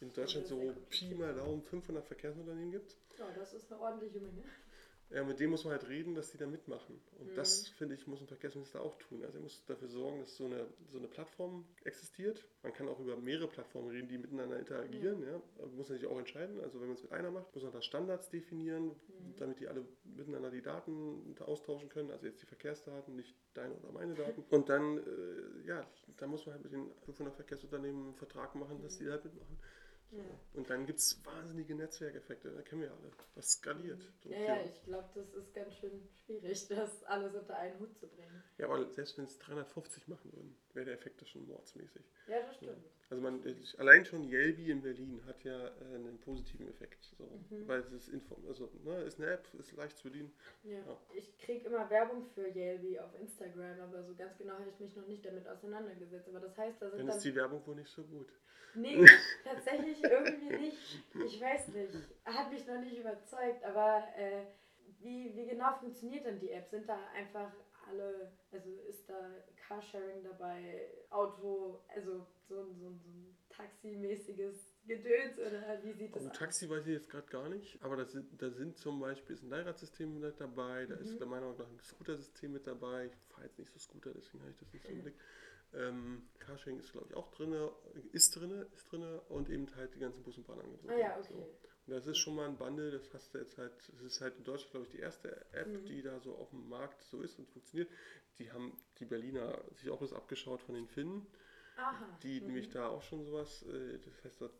in Deutschland so Pi mal Daumen 500 Verkehrsunternehmen gibt. Ja, das ist eine ordentliche Menge. Ja, mit denen muss man halt reden, dass die da mitmachen. Und Mhm. das, finde ich, muss ein Verkehrsminister auch tun. Also er muss dafür sorgen, dass so eine, so eine Plattform existiert. Man kann auch über mehrere Plattformen reden, die miteinander interagieren. Ja. Aber man muss natürlich auch entscheiden. Also wenn man es mit einer macht, muss man da Standards definieren, Mhm. damit die alle miteinander die Daten austauschen können. Also jetzt die Verkehrsdaten, nicht deine oder meine Daten. Und dann, äh, ja, da muss man halt mit den 500 Verkehrsunternehmen einen Vertrag machen, dass die da halt mitmachen. So. Ja. Und dann gibt es wahnsinnige Netzwerkeffekte, da kennen wir alle. Das skaliert. So Ja, ja, ich glaube, das ist ganz schön schwierig, das alles unter einen Hut zu bringen. Ja, aber selbst wenn es 350 machen würden, wäre der Effekt ja schon mordsmäßig. Ja, das stimmt. Also man, allein schon Yelby in Berlin hat ja äh, einen positiven Effekt. So. Mhm. Weil es ist, inform also, ne, ist eine App, ist leicht zu bedienen. Ja. Ja. Ich kriege immer Werbung für Yelby auf Instagram, aber so ganz genau habe ich mich noch nicht damit auseinandergesetzt. Aber das heißt, da sind Dann dann. ist die Werbung wohl nicht so gut. Nee, tatsächlich irgendwie nicht. Ich weiß nicht. Hat mich noch nicht überzeugt, aber äh, wie, wie genau funktioniert denn die App? Sind da einfach alle, also ist da Carsharing dabei, Auto, also so, ein- so, ein- so ein taximäßiges Gedöns oder wie sieht das dem aus? Taxi weiß ich jetzt gerade gar nicht, aber da sind, da sind zum Beispiel ist ein Leihradsystem mit dabei, da Mhm. ist der meiner Meinung nach ein Scooter-System mit dabei. Ich fahre jetzt nicht so Scooter, deswegen habe ich das nicht so im. Blick. Ähm, Carsharing ist, glaube ich, auch drin, ist drin, ist drin und eben halt die ganzen Bus- und Bahnangebote. Ah ja, So. okay. Und das ist schon mal ein Bundle, das hast du jetzt halt, das ist halt in Deutschland, glaube ich, die erste App, Mhm. die da so auf dem Markt so ist und funktioniert. Die haben die Berliner sich auch das abgeschaut von den Finnen, Aha. die mhm. nämlich da auch schon sowas, äh, das heißt dort,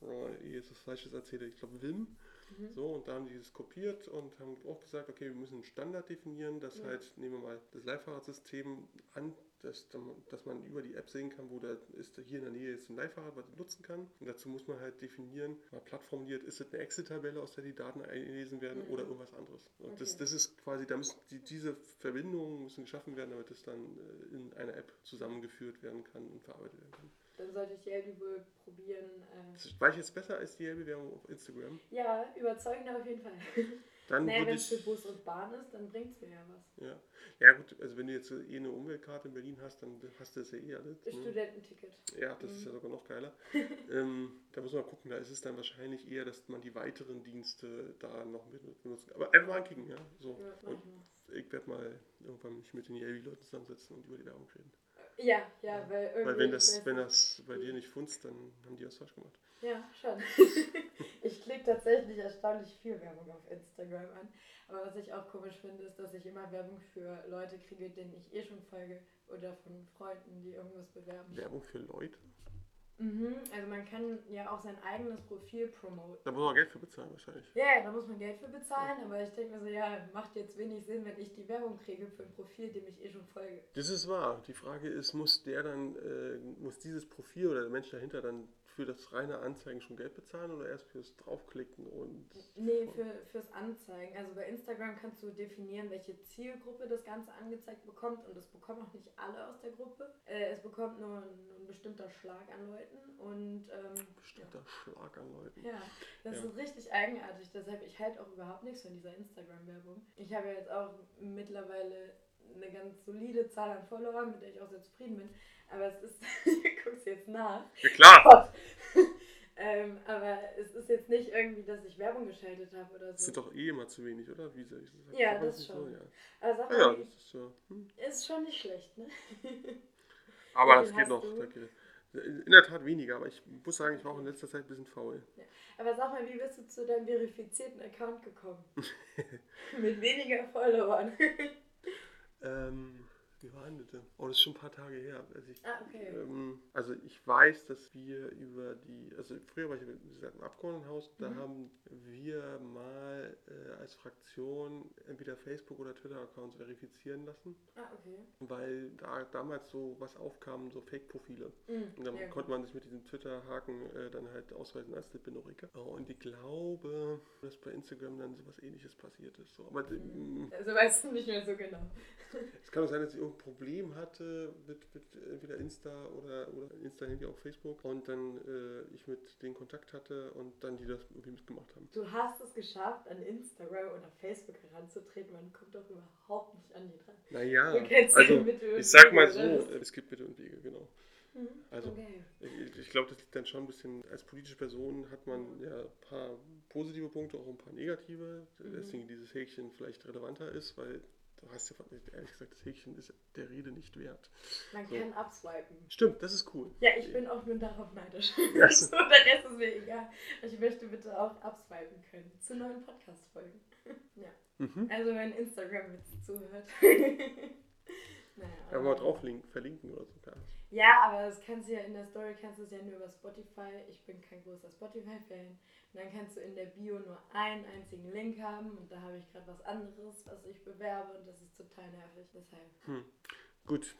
oh, jetzt was Falsches erzähle, ich glaube Wim, Mhm. so, und da haben die das kopiert und haben auch gesagt, okay, wir müssen einen Standard definieren, dass Ja. halt, nehmen wir mal das Leihfahrradsystem an, dass, dass man über die App sehen kann, wo da ist, hier in der Nähe ist ein Leihfahrrad, was man nutzen kann. Und dazu muss man halt definieren, mal plattformiert, ist es eine Excel-Tabelle, aus der die Daten eingelesen werden Mhm. oder irgendwas anderes. Und das, Okay. das ist quasi, da müssen die, diese Verbindungen müssen geschaffen werden, damit es dann äh, in einer App zusammengeführt werden kann und verarbeitet werden kann. Dann sollte ich Yelby wohl probieren. Äh, Das war ich jetzt besser als die Werbung auf Instagram. ja, überzeugend auf jeden Fall. Dann naja, wenn es für. Bus und Bahn ist, dann bringt es mir ja was. Ja. ja, gut, also wenn du jetzt eh eine Umweltkarte in Berlin hast, dann hast du das ja eh alles. Ne? Studententicket. Ja, das ist ja sogar noch geiler. ähm, da muss man gucken, da ist es dann wahrscheinlich eher, dass man die weiteren Dienste da noch mit benutzen kann. Aber einfach mal ankicken, ja. So. Ja, ich mal. werde mal irgendwann mich mit den Yelby-Leuten zusammensetzen und über die Werbung reden. Ja, ja, weil irgendwie. Weil wenn das, wenn das bei dir nicht funzt, dann haben die was falsch gemacht. Ja, schon. ich klicke tatsächlich erstaunlich viel Werbung auf Instagram an. Aber was ich auch komisch finde, ist, dass ich immer Werbung für Leute kriege, denen ich eh schon folge. Oder von Freunden, die irgendwas bewerben. Werbung für Leute? Mhm, also man kann ja auch sein eigenes Profil promoten. Da muss man Geld für bezahlen wahrscheinlich. Ja, ja, da muss man Geld für bezahlen, aber ich denke mir so, ja, macht jetzt wenig Sinn, wenn ich die Werbung kriege für ein Profil, dem ich eh schon folge. Das ist wahr. Die Frage ist, muss der dann, äh, muss dieses Profil oder der Mensch dahinter dann für das reine Anzeigen schon Geld bezahlen oder erst fürs Draufklicken und. Nee, für, fürs Anzeigen. Also bei Instagram kannst du definieren, welche Zielgruppe das Ganze angezeigt bekommt und das bekommen auch nicht alle aus der Gruppe. Äh, es bekommt nur ein, ein bestimmter Schlag an Leuten und ähm, Bestimmter Schlag an Leuten. ja, das Ja. ist richtig eigenartig. Deshalb, ich halte auch überhaupt nichts von dieser Instagram-Werbung. Ich habe ja jetzt auch mittlerweile eine ganz solide Zahl an Followern, mit der ich auch sehr zufrieden bin. Aber es ist, ich guck's jetzt nach. Ja klar! Ähm, aber es ist jetzt nicht irgendwie, dass ich Werbung geschaltet habe oder Das so. sind doch eh immer zu wenig, oder? Wie soll ich das sagen? Ja, das nicht schon. So, ja. Aber sag mal, ja, wie- das ist so. Hm. ist schon nicht schlecht, ne? Aber das geht noch. Da geht, in der Tat weniger, aber ich muss sagen, ich war auch in letzter Zeit ein bisschen faul. Aber sag mal, wie bist du zu deinem verifizierten Account gekommen? Mit weniger Followern. Ähm, Das? Oh, das ist schon ein paar Tage her. Also ich, Ah, okay. ähm, also ich weiß, dass wir über die, also früher war ich wie gesagt, im Abgeordnetenhaus, da Mhm. haben wir mal äh, als Fraktion entweder Facebook oder Twitter-Accounts verifizieren lassen, Ah, okay. weil da damals so was aufkam, so Fake-Profile. Mhm. Und dann ja, konnte man sich mit diesem Twitter-Haken äh, dann halt ausweisen als Lippinoriker. Oh, und ich glaube, dass bei Instagram dann sowas ähnliches passiert ist. So. Aber ähm, Also weißt du nicht mehr so genau. es kann auch sein, dass ich irgendein Problem hatte mit, mit entweder Insta oder, oder Insta irgendwie auch Facebook und dann äh, ich mit denen Kontakt hatte und dann die das irgendwie mitgemacht haben. Du hast es geschafft, an Instagram oder Facebook heranzutreten. Man kommt doch überhaupt nicht an die dran. Naja, also ich sag mal so, äh, es gibt Mittel und Wege, genau. Mhm. Also, okay. Ich, ich glaube, das liegt dann schon ein bisschen, als politische Person hat man ja ein paar positive Punkte, auch ein paar negative, Mhm. deswegen dieses Häkchen vielleicht relevanter ist, weil du hast ja ehrlich gesagt, das Häkchen ist der Rede nicht wert. Man so. kann abswipen. Stimmt, das ist cool. Ja, ich bin auch nur darauf neidisch. Ja. so, der Rest ist mir egal. Ich möchte bitte auch abswipen können zu neuen Podcast-Folgen. ja. Mhm. Also wenn Instagram jetzt zuhört. naja, Ja, mal drauf link, verlinken oder so. Ja. Ja, aber das kannst du ja in der Story kannst du es ja nur über Spotify. Ich bin kein großer Spotify-Fan. Und dann kannst du in der Bio nur einen einzigen Link haben und da habe ich gerade was anderes, was ich bewerbe und das ist total nervig. Deshalb. Hm. Gut.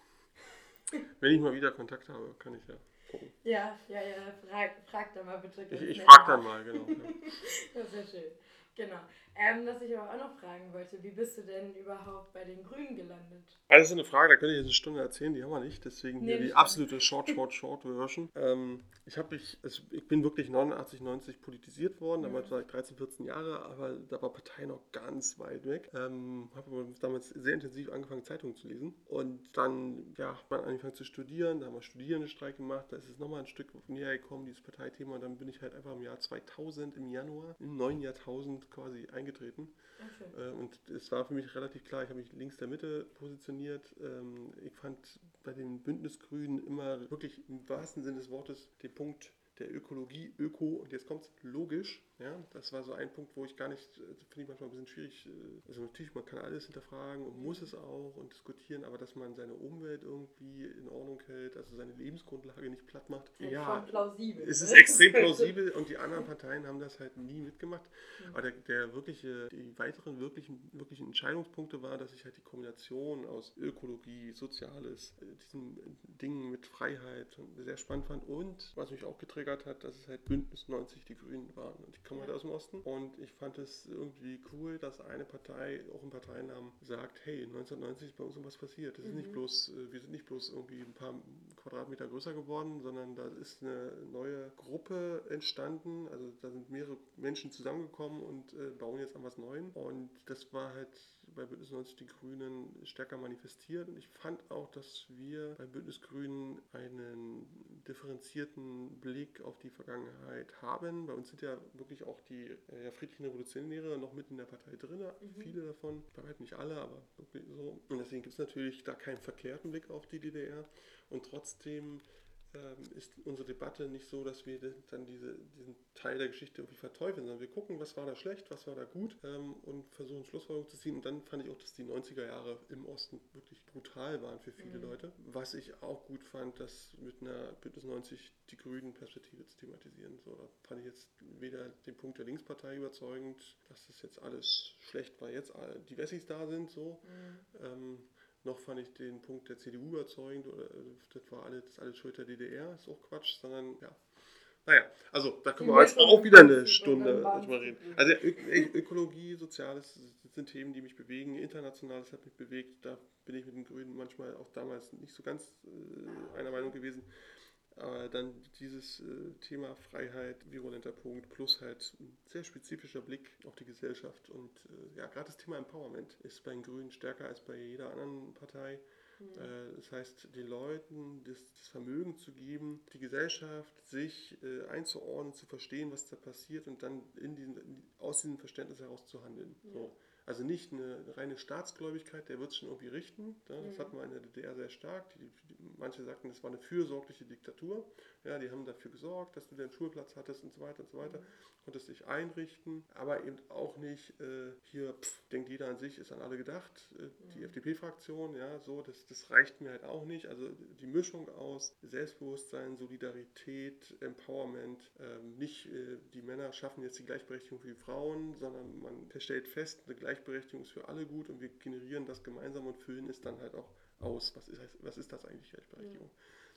Wenn ich mal wieder Kontakt habe, kann ich ja gucken. Ja, ja, ja, frag, frag da mal bitte. Ich, ich nach. dann mal, genau. Ja. Das ist ja schön. Genau. Ähm, was ich aber auch noch fragen wollte, wie bist du denn überhaupt bei den Grünen gelandet? Das ist eine Frage, da könnte ich jetzt eine Stunde erzählen, die haben wir nicht. Deswegen Nee, hier die absolute Short, Short, Short Version. Ähm, ich, hab mich, also ich bin wirklich 89, 90 politisiert worden. Damals war ich 13, 14 Jahre, aber da war Partei noch ganz weit weg. Ähm, habe damals sehr intensiv angefangen, Zeitungen zu lesen. Und dann ja, hat man angefangen zu studieren. Da haben wir Studierendenstreik gemacht. Da ist es nochmal ein Stück näher gekommen, dieses Parteithema. Und dann bin ich halt einfach im Jahr 2000, im Januar, im neuen Jahrtausend quasi eingetreten. Okay. Äh, Und es war für mich relativ klar, ich habe mich links der Mitte positioniert. Ähm, Ich fand bei den Bündnisgrünen immer wirklich im wahrsten Sinne des Wortes den Punkt der Ökologie, Öko, und jetzt kommt es logisch. Ja, das war so ein Punkt, wo ich gar nicht, äh, finde ich manchmal ein bisschen schwierig. äh, Also natürlich, man kann alles hinterfragen und muss es auch und diskutieren, aber dass man seine Umwelt irgendwie in Ordnung hält, also seine Lebensgrundlage nicht platt macht. Halt ja, schon plausibel. es ist ne? extrem plausibel und die anderen Parteien haben das halt nie mitgemacht. Mhm. Aber der, der wirkliche, die weiteren wirklichen, wirklichen Entscheidungspunkte war, dass ich halt die Kombination aus Ökologie, Soziales, äh, diesen Dingen mit Freiheit sehr spannend fand und was mich auch getriggert hat, dass es halt Bündnis 90 die Grünen waren. Und ich komme Ja. halt aus dem Osten und ich fand es irgendwie cool, dass eine Partei auch im Parteinamen sagt, hey, 1990 ist bei uns irgendwas passiert. Das ist nicht Mhm. bloß, äh, wir sind nicht bloß irgendwie ein paar Quadratmeter größer geworden, sondern da ist eine neue Gruppe entstanden. Also da sind mehrere Menschen zusammengekommen und äh, bauen jetzt an was Neuem. Und das war halt bei Bündnis 90 die Grünen stärker manifestiert. Und ich fand auch, dass wir bei Bündnis Grünen einen differenzierten Blick auf die Vergangenheit haben. Bei uns sind ja wirklich auch die äh, friedlichen Revolutionäre noch mit in der Partei drin, Mhm. viele davon, bei weitem nicht alle, aber wirklich so. Und deswegen gibt es natürlich da keinen verkehrten Blick auf die DDR. Und trotzdem ist unsere Debatte nicht so, dass wir dann diese, diesen Teil der Geschichte irgendwie verteufeln, sondern wir gucken, was war da schlecht, was war da gut ähm, und versuchen Schlussfolgerungen zu ziehen. Und dann fand ich auch, dass die 90er Jahre im Osten wirklich brutal waren für viele Mhm. Leute. Was ich auch gut fand, dass mit einer Bündnis 90 die grünen Perspektive zu thematisieren. So, da fand ich jetzt weder den Punkt der Linkspartei überzeugend, dass das jetzt alles schlecht war, jetzt die Wessis da sind, so. Mhm. Ähm, noch fand ich den Punkt der CDU überzeugend, oder äh, das war alles, das ist alles Schuld der DDR, ist auch Quatsch, sondern ja. Naja, also da können wir jetzt auch wieder eine Stunde drüber reden. Also Ökologie, Soziales das sind Themen, die mich bewegen. Internationales hat mich bewegt. Da bin ich mit den Grünen manchmal auch damals nicht so ganz äh, einer Meinung gewesen. Aber dann dieses äh, Thema Freiheit, virulenter Punkt, plus halt ein sehr spezifischer Blick auf die Gesellschaft. Und äh, ja, gerade das Thema Empowerment ist bei den Grünen stärker als bei jeder anderen Partei. Mhm. Äh, Das heißt, den Leuten das, das Vermögen zu geben, die Gesellschaft sich einzuordnen, zu verstehen, was da passiert und dann in diesen, in, aus diesem Verständnis heraus zu handeln. Ja. So. Also nicht eine reine Staatsgläubigkeit, der wird es schon irgendwie richten. Ja, das Mhm. hatten wir in der DDR sehr stark. Die, die, manche sagten, das war eine fürsorgliche Diktatur. Ja, die haben dafür gesorgt, dass du deinen Schulplatz hattest und so weiter und so weiter. Konntest dich einrichten, aber eben auch nicht äh, hier, pff, denkt jeder an sich, ist an alle gedacht. Äh, die Mhm. FDP-Fraktion, ja, so, das, das reicht mir halt auch nicht. Also die Mischung aus Selbstbewusstsein, Solidarität, Empowerment, ähm, nicht äh, die Männer schaffen jetzt die Gleichberechtigung für die Frauen, sondern man stellt fest, eine Gleichberechtigung ist für alle gut und wir generieren das gemeinsam und füllen es dann halt auch aus. Was ist, was ist das eigentlich Gleichberechtigung?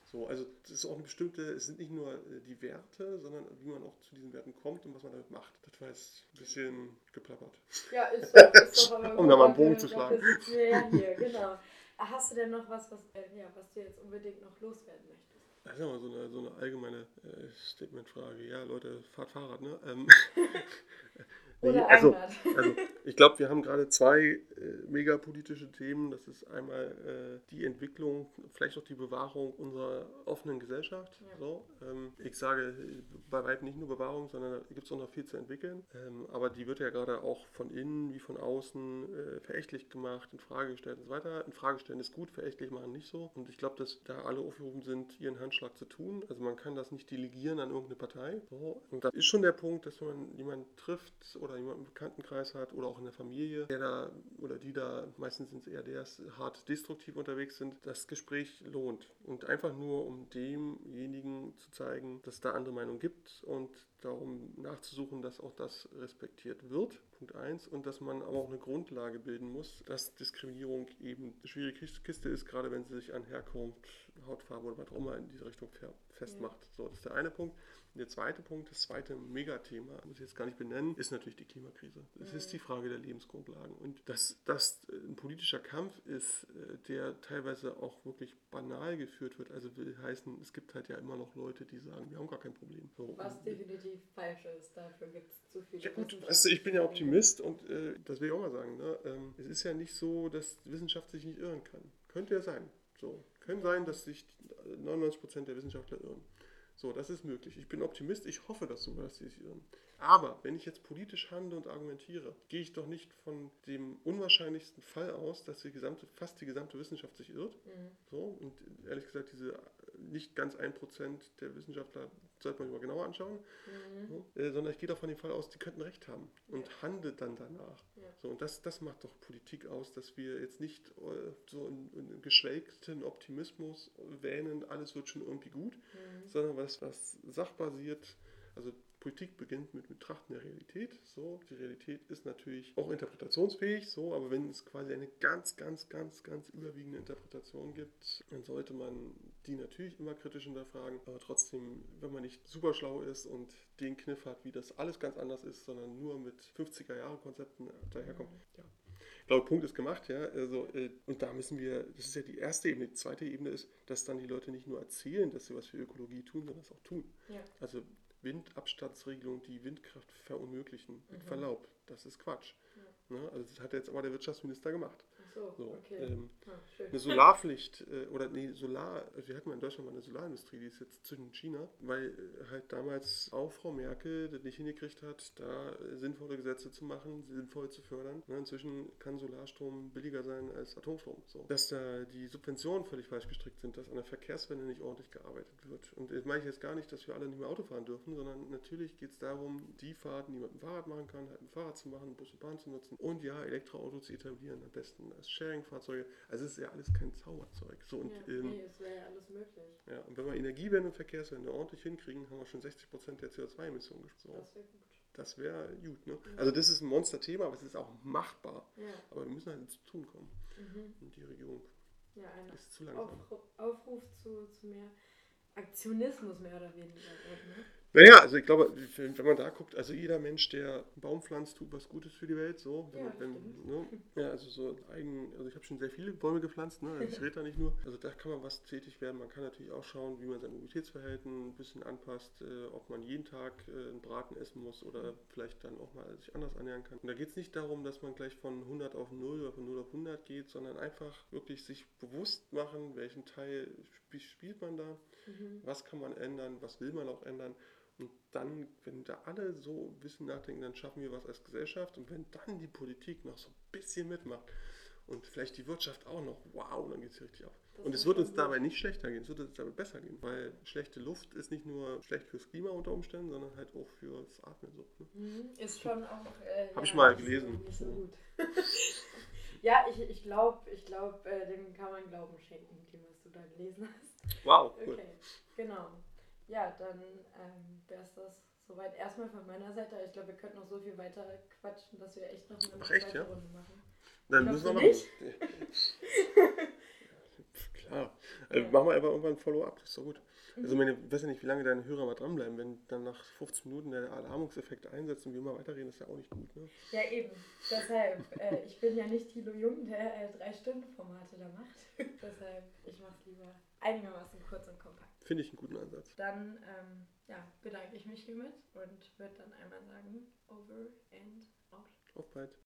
So, also das ist auch eine bestimmte, es sind nicht nur äh, die Werte, sondern wie man auch zu diesen Werten kommt und was man damit macht. Das war jetzt ein bisschen geplappert. Ja, ist doch, ist doch aber Um da mal einen Bogen zu schlagen. ja hier, genau. Hast du denn noch was, was, äh, ja, was du jetzt unbedingt noch loswerden möchtest? Das ist ja mal so eine, so eine allgemeine äh, Statementfrage. Ja, Leute, fahrt Fahrrad, ne? Ähm, nee, also, also, ich glaube, wir haben gerade zwei äh, megapolitische Themen. Das ist einmal äh, die Entwicklung, vielleicht auch die Bewahrung unserer offenen Gesellschaft. Ja. So, ähm, ich sage bei weitem nicht nur Bewahrung, sondern da gibt es auch noch viel zu entwickeln. Ähm, aber die wird ja gerade auch von innen wie von außen äh, verächtlich gemacht, in Frage gestellt und so weiter. In Frage stellen ist gut, verächtlich machen nicht so. Und ich glaube, dass da alle aufgerufen sind, ihren Handschlag zu tun. Also man kann das nicht delegieren an irgendeine Partei. So. Und das ist schon der Punkt, dass wenn man jemanden trifft oder jemanden im Bekanntenkreis hat oder auch in der Familie, der da oder die da, meistens sind es eher der, hart destruktiv unterwegs sind, das Gespräch lohnt. Und einfach nur, um demjenigen zu zeigen, dass es da andere Meinungen gibt und darum nachzusuchen, dass auch das respektiert wird. Punkt 1. Und dass man aber auch eine Grundlage bilden muss, dass Diskriminierung eben eine schwierige Kiste ist, gerade wenn sie sich an Herkunft, Hautfarbe oder was auch immer in diese Richtung festmacht. So, das ist der eine Punkt. Und der zweite Punkt, das zweite Megathema, muss ich jetzt gar nicht benennen, ist natürlich die Klimakrise. Es Mhm. ist die Frage der Lebensgrundlagen. Und dass das ein politischer Kampf ist, äh, der teilweise auch wirklich banal geführt wird, also will heißen, es gibt halt ja immer noch Leute, die sagen, wir haben gar kein Problem. So, Was und- definitiv falsch ist, dafür gibt es zu viele ja gut, weißt du, ich bin ja Optimist und äh, das will ich auch mal sagen. Ne? Ähm, es ist ja nicht so, dass die Wissenschaft sich nicht irren kann. Könnte ja sein. So. Kann sein, dass sich 99% der Wissenschaftler irren. So, das ist möglich. Ich bin Optimist, ich hoffe das sogar, dass sie sich irren. Aber wenn ich jetzt politisch handle und argumentiere, gehe ich doch nicht von dem unwahrscheinlichsten Fall aus, dass die gesamte, fast die gesamte Wissenschaft sich irrt. Mhm. So, und ehrlich gesagt, diese nicht ganz 1% der Wissenschaftler sollte man sich mal genauer anschauen. Mhm. So, äh, sondern ich gehe davon den Fall aus, die könnten recht haben und Ja. handelt dann danach. Ja. So, und das, das macht doch Politik aus, dass wir jetzt nicht äh, so in, in geschwelgten Optimismus wähnen, alles wird schon irgendwie gut, Mhm. sondern was, was sachbasiert, also Politik beginnt mit Betrachten der Realität. So, die Realität ist natürlich auch interpretationsfähig, so, aber wenn es quasi eine ganz, ganz, ganz, ganz überwiegende Interpretation gibt, dann sollte man die natürlich immer kritisch hinterfragen, aber trotzdem, wenn man nicht super schlau ist und den Kniff hat, wie das alles ganz anders ist, sondern nur mit 50er-Jahre-Konzepten daherkommt, ja. Ich glaube, Punkt ist gemacht, ja. Also, äh, und da müssen wir, das ist ja die erste Ebene. Die zweite Ebene ist, dass dann die Leute nicht nur erzählen, dass sie was für Ökologie tun, sondern es auch tun. Ja. Also Windabstandsregelungen, die Windkraft verunmöglichen, mit Mhm. Verlaub, das ist Quatsch. Ne? Also das hat jetzt aber der Wirtschaftsminister gemacht. So, So, okay. ähm, ah, eine Solarpflicht äh, oder nee, Solar, also wir hatten mal in Deutschland mal eine Solarindustrie, die ist jetzt zwischen China, weil äh, halt damals auch Frau Merkel das nicht hingekriegt hat, da äh, sinnvolle Gesetze zu machen, sinnvoll zu fördern. Ne, inzwischen kann Solarstrom billiger sein als Atomstrom. So. Dass da die Subventionen völlig falsch gestrickt sind, dass an der Verkehrswende nicht ordentlich gearbeitet wird. Und das meine ich jetzt gar nicht, dass wir alle nicht mehr Auto fahren dürfen, sondern natürlich geht es darum, die Fahrten, die man mit dem Fahrrad machen kann, halt mit dem Fahrrad zu machen, Bus und Bahn zu nutzen und ja, Elektroautos zu etablieren, am besten als Sharing-Fahrzeuge. Also es ist ja alles kein Zauberzeug. So, und, ja, ähm, nee, es wäre ja alles möglich. ja, und wenn wir Energiewende und Verkehrswende ordentlich hinkriegen, haben wir schon 60% der CO2-Emissionen gespart. Das wäre gut. Das wäre gut. Ne? Also das ist ein Monsterthema, aber es ist auch machbar. Ja. Aber wir müssen halt ins Tun kommen. Mhm. Und die Regierung Ja, ein ist zu langsam. Aufruf, Aufruf zu, zu mehr Aktionismus mehr oder weniger. Ne? Naja, also ich glaube, wenn man da guckt, also jeder Mensch, der einen Baum pflanzt, tut was Gutes für die Welt. So, wenn, Ja, wenn, ne? ja, also so eigen, also ich habe schon sehr viele Bäume gepflanzt, ne? also ich rede da nicht nur. Also da kann man was tätig werden. Man kann natürlich auch schauen, wie man sein Mobilitätsverhalten ein bisschen anpasst, äh, ob man jeden Tag äh, einen Braten essen muss oder vielleicht dann auch mal sich anders ernähren kann. Und da geht es nicht darum, dass man gleich von 100 auf 0 oder von 0 auf 100 geht, sondern einfach wirklich sich bewusst machen, welchen Teil sp- spielt man da Mhm. was kann man ändern, was will man auch ändern Und dann, wenn da alle so ein bisschen nachdenken, dann schaffen wir was als Gesellschaft. Und wenn dann die Politik noch so ein bisschen mitmacht und vielleicht die Wirtschaft auch noch, wow, dann geht es hier richtig ab. Das Und es wird uns gut. dabei nicht schlechter gehen, es wird uns dabei besser gehen, weil schlechte Luft ist nicht nur schlecht fürs Klima unter Umständen, sondern halt auch fürs Atmen so. Ne? Mhm, Ist schon auch. Äh, Hab ich ja, mal nicht gelesen. Nicht so gut. ja, ich, ich glaube, ich glaub, äh, dem kann man Glauben schenken, dem, was du da gelesen hast. Wow, cool. Okay, genau. Ja, dann ähm, wäre es das soweit erstmal von meiner Seite. Ich glaube, wir könnten noch so viel weiter quatschen, dass wir echt noch eine Ach, echt, zweite ja? Runde machen. Dann müssen wir du machen. Klar. Also Ja. machen wir aber irgendwann ein Follow-up, das ist doch gut. Mhm. Also meine, ich weiß ja nicht, wie lange deine Hörer mal dranbleiben. Wenn dann nach 15 Minuten der Alarmungseffekt einsetzt und wir mal weiterreden, ist ja auch nicht gut. Ne? Ja, eben. Deshalb, äh, ich bin ja nicht Thilo Jung, der äh, drei Stunden Formate da macht. Deshalb, ich mache es lieber einigermaßen kurz und kompakt. Finde ich einen guten Ansatz. Dann ähm, ja, bedanke ich mich hiermit und würde dann einmal sagen, over and out. Auf bald.